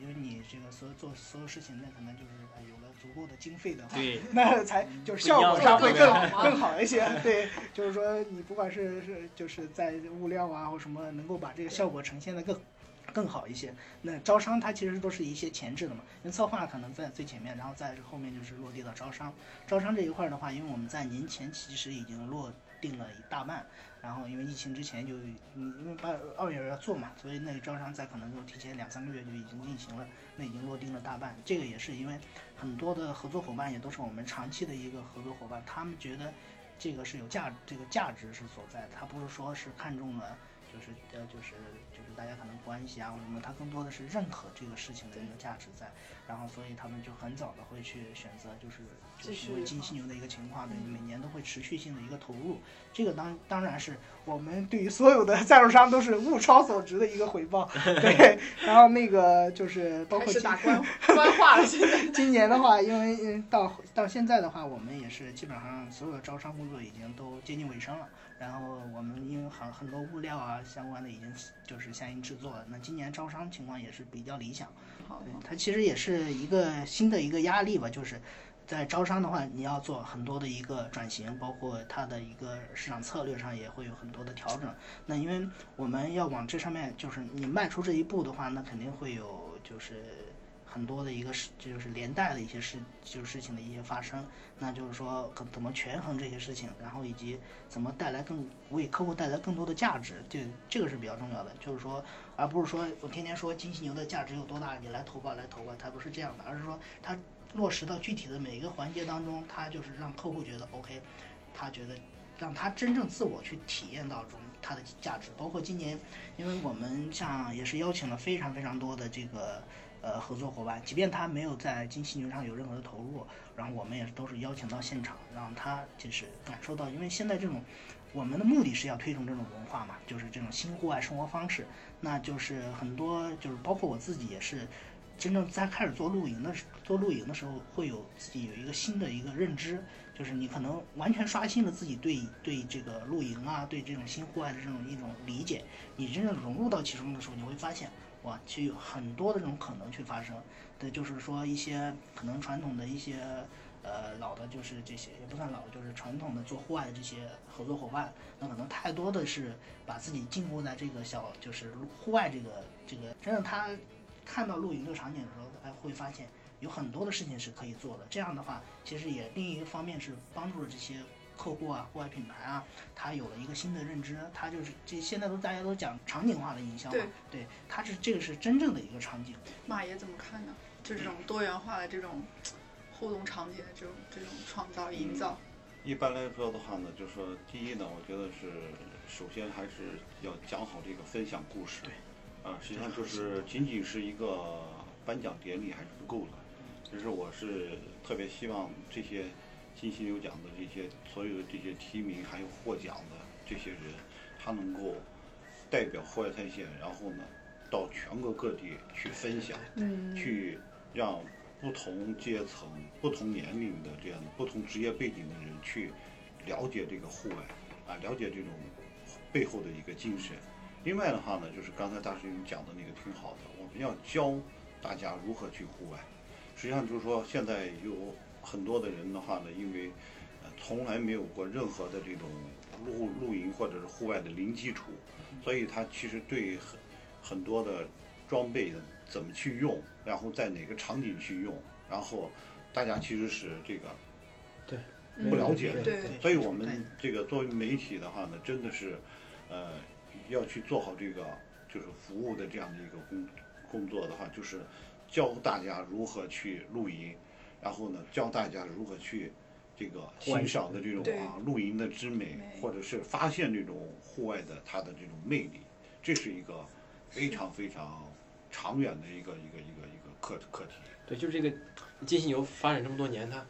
因为你这个所有做所有事情，那可能就是呃有了足够的经费的话，对，那才就是效果上会更 更好一些。对，就是说你不管是是就是在物料啊或什么，能够把这个效果呈现的更更好一些。那招商它其实都是一些前置的嘛，因为策划可能在最前面，然后在后面就是落地到招商。招商这一块的话，因为我们在年前其实已经落定了一大半。然后因为疫情之前就，因为八二月要做嘛，所以那个招商在可能就提前两三个月就已经进行了，那已经落定了大半。这个也是因为很多的合作伙伴也都是我们长期的一个合作伙伴，他们觉得这个是有价，这个价值是所在的，他不是说是看中了，就是呃就是大家可能关系啊或者什么，他更多的是认可这个事情的一个价值在，然后所以他们就很早的会去选择就是就是因为金犀牛的一个情况，对，每年都会持续性的一个投入，这个当当然是我们对于所有的赞助商都是物超所值的一个回报，对，然后那个就是包括今始打官 官话了，现在。今年的话，因为嗯到到现在的话，我们也是基本上所有的招商工作已经都接近尾声了。然后我们因为很很多物料啊相关的已经就是相应制作了，那今年招商情况也是比较理想。好对，它其实也是一个新的一个压力吧，就是在招商的话，你要做很多的一个转型，包括它的一个市场策略上也会有很多的调整。那因为我们要往这上面，就是你迈出这一步的话，那肯定会有就是很多的一个事，就是连带的一些事，就是事情的一些发生。那就是说，可怎么权衡这些事情，然后以及怎么带来更为客户带来更多的价值，这这个是比较重要的。就是说，而不是说我天天说金犀牛的价值有多大，你来投吧，来投吧，它不是这样的，而是说它落实到具体的每一个环节当中，它就是让客户觉得 OK，他觉得让他真正自我去体验到中它的价值。包括今年，因为我们像也是邀请了非常非常多的这个呃合作伙伴，即便他没有在金犀牛上有任何的投入，然后我们也都是邀请到现场，让他就是感受到，因为现在这种我们的目的是要推崇这种文化嘛，就是这种新户外生活方式，那就是很多就是包括我自己也是。真正在开始做露营的做露营的时候，会有自己有一个新的一个认知，就是你可能完全刷新了自己对对这个露营啊，对这种新户外的这种一种理解。你真正融入到其中的时候，你会发现，哇，其实有很多的这种可能去发生。对，就是说一些可能传统的一些呃老的，就是这些也不算老，就是传统的做户外的这些合作伙伴，那可能太多的是把自己禁锢在这个小就是户外这个这个，真的他。看到露营这个场景的时候，他，会发现有很多的事情是可以做的。这样的话，其实也另一个方面是帮助了这些客户啊、户外品牌啊，他有了一个新的认知。他就是这现在都大家都讲场景化的营销嘛，对，对，他是这个是真正的一个场景。马爷怎么看呢？就这种多元化的这种互动场景的这种这种创造营造。一般来说的话呢，就是说第一呢，我觉得是首先还是要讲好这个分享故事。对。啊，实际上就是仅仅是一个颁奖典礼还是不够的。其实我是特别希望这些金犀牛奖的这些所有的这些提名还有获奖的这些人，他能够代表户外探险，然后呢到全国各地去分享，嗯去让不同阶层、不同年龄的这样的不同职业背景的人去了解这个户外，啊，了解这种背后的一个精神。另外的话呢，就是刚才大师兄讲的那个挺好的，我们要教大家如何去户外。实际上就是说，现在有很多的人的话呢，因为呃从来没有过任何的这种露露营或者是户外的零基础，所以他其实对很很多的装备的怎么去用，然后在哪个场景去用，然后大家其实是这个对不了解的。对所以我们这个作为媒体的话呢，真的是呃要去做好这个就是服务的这样的一个工工作的话，就是教大家如何去露营，然后呢教大家如何去这个欣赏的这种啊露营的之美美，或者是发现这种户外的它的这种魅力，这是一个非常非常长远的一个一个一个一个课课题。对，就是这个金犀牛发展这么多年，它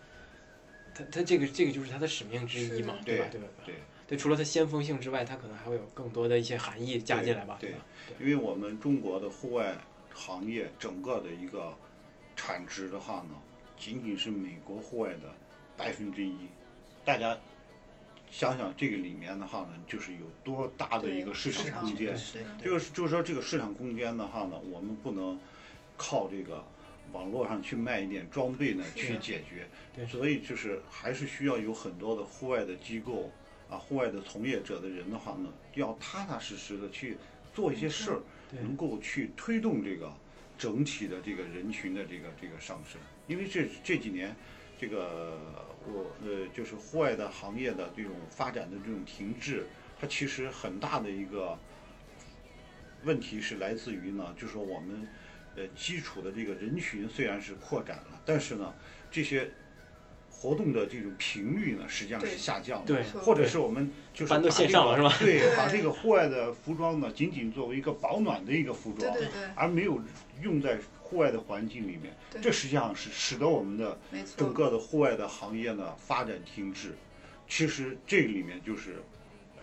它它这个这个就是它的使命之一嘛，对吧？对对吧？对。对，除了它先锋性之外，它可能还会有更多的一些含义加进来吧，对吧？因为我们中国的户外行业整个的一个产值的话呢，仅仅是美国户外的百分之一。大家想想这个里面的话呢，就是有多大的一个市场空间。对这个是就是说这个市场空间的话呢，我们不能靠这个网络上去卖一点装备呢去解决。对所以就是还是需要有很多的户外的机构啊，户外的从业者的人的话呢，要踏踏实实的去做一些事儿，对能够去推动这个整体的这个人群的这个这个上升。因为这这几年这个我呃就是户外的行业的这种发展的这种停滞，它其实很大的一个问题是来自于呢，就是说我们呃基础的这个人群虽然是扩展了，但是呢这些活动的这种频率呢实际上是下降的。对。或者是我们就是搬到把这个线上了是吧？对，把这个户外的服装呢，仅仅作为一个保暖的一个服装，对对对，而没有用在户外的环境里面，对。这实际上是使得我们的没错，整个的户外的行业呢发展停滞。其实这里面就是，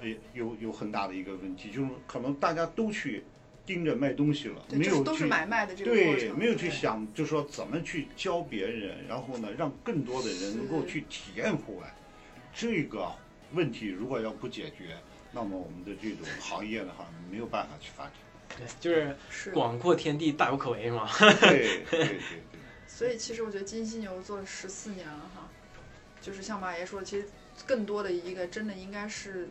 呃，有有很大的一个问题，就是可能大家都去盯着卖东西了，没有都是买卖的这个过对，没有去想，就是说怎么去教别人，然后呢，让更多的人能够去体验户外。这个问题如果要不解决，那么我们的这种行业的话没有办法去发展。对，就是是广阔天地大有可为是吗？对对对 对，所以其实我觉得金犀牛做了十四年了哈，就是像马爷说的，其实更多的一个真的应该是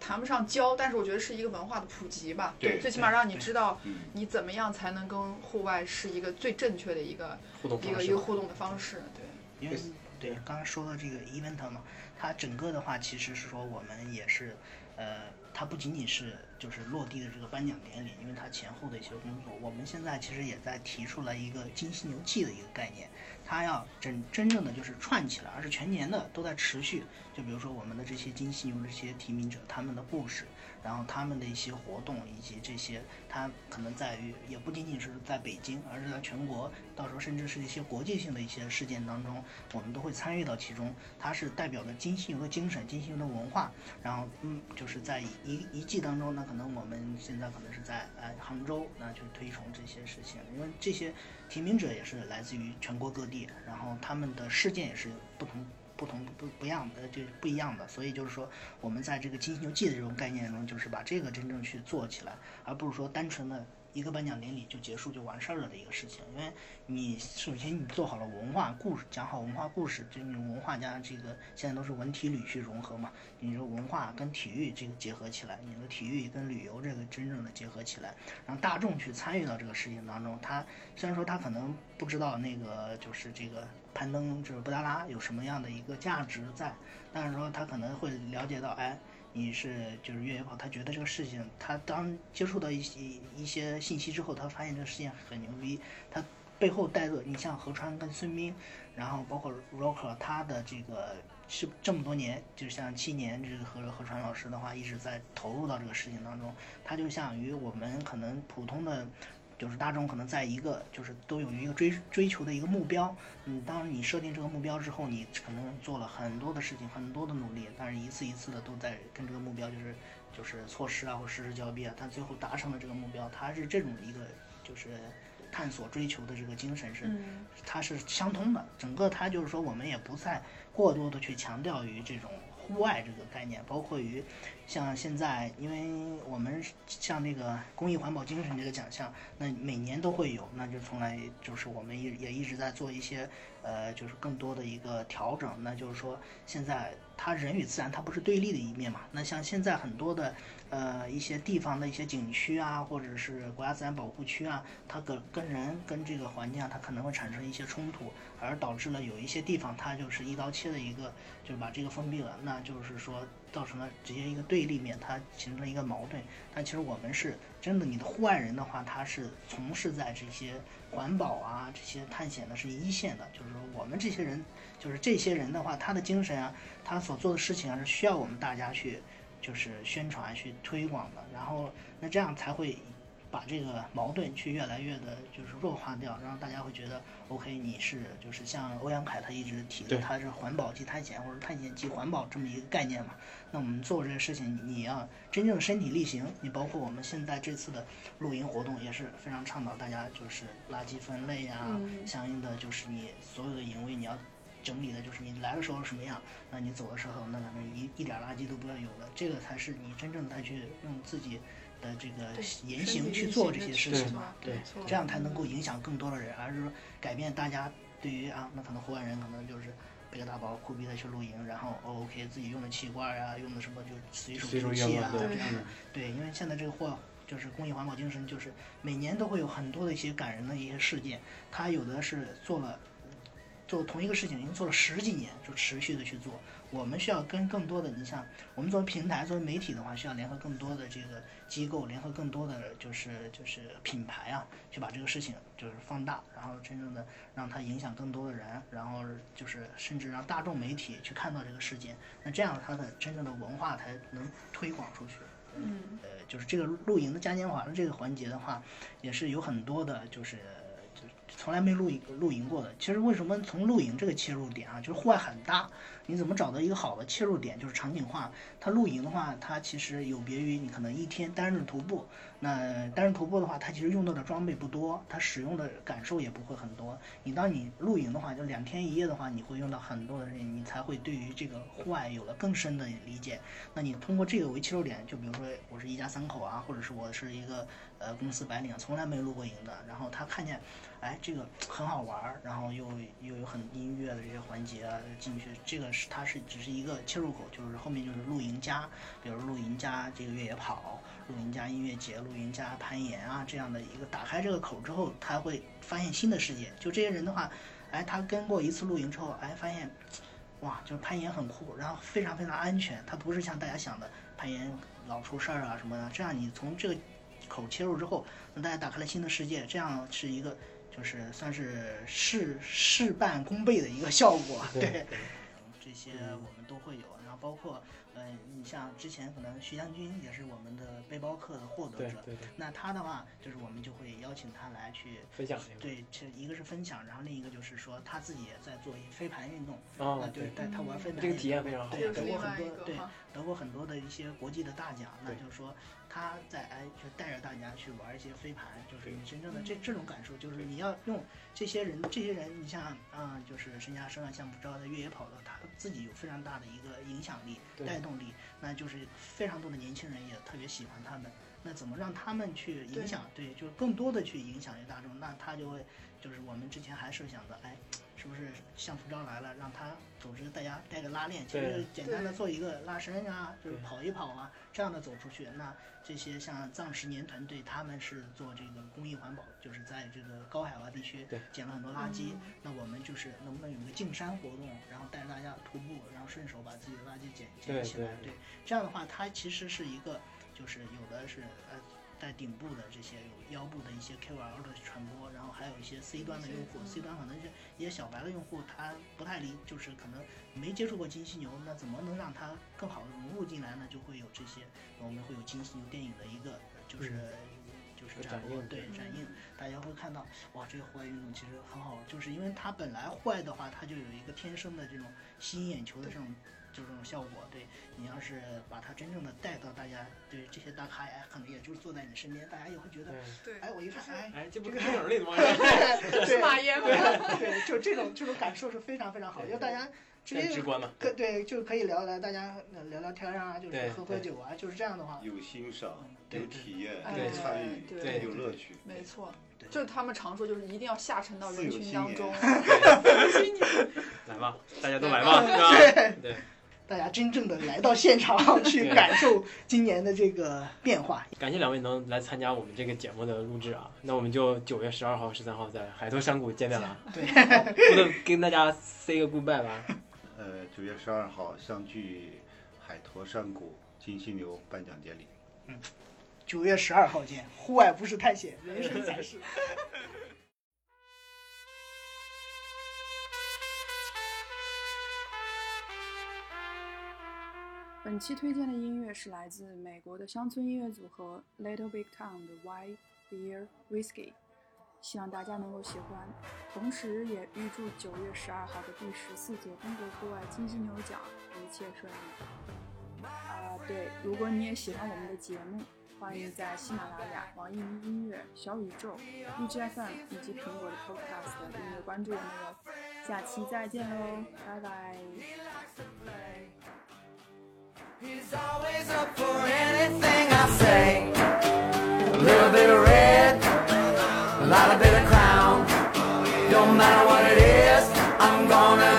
谈不上教，但是我觉得是一个文化的普及吧。对最起码让你知道嗯，你怎么样才能跟户外是一个最正确的一个互动一方式嘛。个一个互动的方式。对，因为对刚刚说到这个 event 嘛，它整个的话其实是说我们也是，呃，它不仅仅是就是落地的这个颁奖典礼，因为它前后的一些工作，我们现在其实也在提出来一个金犀牛季的一个概念，它要真真正的就是串起来，而是全年的都在持续。就比如说我们的这些金犀牛这些提名者，他们的故事，然后他们的一些活动，以及这些，它可能在于也不仅仅是在北京，而是在全国，到时候甚至是一些国际性的一些事件当中，我们都会参与到其中。它是代表着金犀牛的精神、金犀牛的文化。然后，嗯，就是在一一季当中，那可能我们现在可能是在呃杭州，那就推崇这些事情，因为这些提名者也是来自于全国各地，然后他们的事件也是不同。不同不不一样的，就不一样的，所以就是说，我们在这个金犀牛季的这种概念中，就是把这个真正去做起来，而不是说单纯的一个颁奖典礼就结束就完事儿了的一个事情。因为你首先你做好了文化故事，讲好文化故事，就你文化加这个现在都是文体旅去融合嘛，你说文化跟体育这个结合起来，你的体育跟旅游这个真正的结合起来，让大众去参与到这个事情当中。他虽然说他可能不知道那个就是这个攀登就是布达拉有什么样的一个价值在，但是说他可能会了解到，哎。你是就是越野跑，他觉得这个事情，他当接触到一些一些信息之后，他发现这个事情很牛逼，他背后带着你像何川跟孙斌，然后包括 Rocker，他的这个是这么多年，就像七年，这个何何川老师的话一直在投入到这个事情当中，他就像于我们可能普通的。就是大众可能在一个就是都有一个追追求的一个目标，嗯，当你设定这个目标之后，你可能做了很多的事情，很多的努力，但是一次一次的都在跟这个目标就是就是错失啊或失之交臂啊，但最后达成了这个目标，它是这种一个就是探索追求的这个精神是，嗯它是相通的。整个它就是说，我们也不再过多的去强调于这种户外这个概念，包括于像现在，因为我们像那个公益环保精神这个奖项，那每年都会有，那就从来就是我们也也一直在做一些呃，就是更多的一个调整。那就是说，现在它人与自然它不是对立的一面嘛？那像现在很多的呃一些地方的一些景区啊，或者是国家自然保护区啊，它跟跟人跟这个环境啊，它可能会产生一些冲突，而导致了有一些地方它就是一刀切的一个，就是把这个封闭了，那就是说造成了直接一个对立面，它形成了一个矛盾。但其实我们是真的，你的户外人的话，他是从事在这些环保啊、这些探险的是一线的，就是说我们这些人，就是这些人的话，他的精神啊，他所做的事情啊，是需要我们大家去就是宣传、去推广的。然后那这样才会把这个矛盾去越来越的就是弱化掉，让大家会觉得 OK，你是就是像欧阳凯他一直提的，对他是环保即探险或者探险即环保这么一个概念嘛。那我们做这个事情，你要真正身体力行。你包括我们现在这次的露营活动也是非常倡导大家就是垃圾分类啊，嗯相应的就是你所有的营位你要整理的，就是你来的时候什么样，那你走的时候那可能一一点垃圾都不要有了，这个才是你真正再去用自己的这个言行去做这些事情嘛，对这样才能够影响更多的人，而是说改变大家对于啊，那可能户外人可能就是。背个大包，酷毙的去露营，然后哦 OK 自己用的气罐啊，用的什么就随手丢弃啊，这样的嗯。对，因为现在这个货就是公益环保精神，就是每年都会有很多的一些感人的一些事件，他有的是做了做同一个事情已经做了十几年，就持续的去做。我们需要跟更多的，你像我们作为平台、作为媒体的话，需要联合更多的这个机构，联合更多的就是就是品牌啊，去把这个事情就是放大，然后真正的让它影响更多的人，然后就是甚至让大众媒体去看到这个事件，那这样它的真正的文化才能推广出去。嗯呃，就是这个露营的嘉年华的这个环节的话，也是有很多的，就是就从来没露营露营过的。其实为什么从露营这个切入点啊，就是户外很大，你怎么找到一个好的切入点，就是场景化。它露营的话，它其实有别于你可能一天单日徒步。那单日徒步的话，它其实用到的装备不多，它使用的感受也不会很多。你当你露营的话，就两天一夜的话，你会用到很多的事情，你才会对于这个户外有了更深的理解。那你通过这个为切入点，就比如说我是一家三口啊，或者是我是一个呃公司白领，从来没露过营的，然后他看见，哎，这个很好玩儿，然后又又有很音乐的这些环节啊进去，这个是它是只是一个切入口，就是后面就是露营加，比如露营加这个越野跑，露营加音乐节，露营加攀岩啊这样的一个打开这个口之后，他会发现新的世界。就这些人的话，哎，他跟过一次露营之后，哎，发现。哇，就是攀岩很酷，然后非常非常安全，它不是像大家想的攀岩老出事儿啊什么的。这样你从这个口切入之后，让大家打开了新的世界，这样是一个就是算是事事半功倍的一个效果。对，这些我们都会有，然后包括呃，你像之前可能徐将军也是我们的背包客的获得者，那他的话就是我们就会邀请他来去。分享这个。对，这一个是分享，然后另一个就是说他自己也在做一飞盘运动，哦啊，，对，但他玩飞盘这个体验非常好。对，得过很多对得过很多的一些国际的大奖。那就是说他在哎，就带着大家去玩一些飞盘，就是你真正的这这种感受，就是你要用这些人，这些人，你像啊、就是身家十万项不招的越野跑的，他自己有非常大的一个影响力、对。带动力，那就是非常多的年轻人也特别喜欢他们。那怎么让他们去影响？对，就更多的去影响一大众，那他就会就是我们之前还设想的，哎，是不是像服装来了，让他组织大家带个拉链，其实简单的做一个拉伸啊，就是跑一跑啊，这样的走出去。那这些像藏十年团队，他们是做这个公益环保，就是在这个高海拔地区对捡了很多垃圾。嗯那我们就是能不能有一个进山活动，然后带着大家徒步，然后顺手把自己的垃圾捡捡起来。对对，这样的话，它其实是一个，就是有的是呃。在顶部的这些有腰部的一些 KOL 的传播，然后还有一些 C 端的用户，C 端可能是一些小白的用户，他不太理，就是可能没接触过金犀牛，那怎么能让他更好的融入进来呢？就会有这些，我们会有金犀牛电影的一个就是、就是展映对展映，大家会看到哇，这个户外运动其实很好，就是因为它本来户外的话，它就有一个天生的这种吸引眼球的这种。就这种效果，对你要是把它真正的带到大家，对这些大咖，呀，可能也就是坐在你身边，大家也会觉得，对，哎，我一看，哎，哎，这不这个电影里的吗？对马爷吗，对对，就这种这种感受是非常非常好，对就大家直接更直观嘛。可对就可以聊来，大家呃聊聊天啊，就是喝喝酒啊，就是这样的话，有欣赏，有体验，对有参与，对有乐趣。没错对，就是他们常说，就是一定要下沉到人群当中。来吧，大家都来吧，是吧？对，大家真正的来到现场 去感受今年的这个变化。感谢两位能来参加我们这个节目的录制啊，那我们就九月十二号、十三号在海头山谷见面了。对，不能跟大家 say 个 goodbye 吧？呃，九月十二号相聚海坨山谷金犀牛颁奖典礼。嗯九月十二号见，户外不是探险，人生才是。本期推荐的音乐是来自美国的乡村音乐组合 Little Big Town 的 White Beer Whiskey，希望大家能够喜欢。同时，也预祝九月十二号的第十四届中国户外金犀牛奖一切顺利。啊、对，如果你也喜欢我们的节目，欢迎在喜马拉雅、网易云音乐、小宇宙、荔枝 FM 以及苹果的 Podcast 订阅关注我们哟。下期再见喽，拜拜。He's always up for anything I say. A little bit of red, a lot of bit of crown. Don't matter what it is, I'm gonna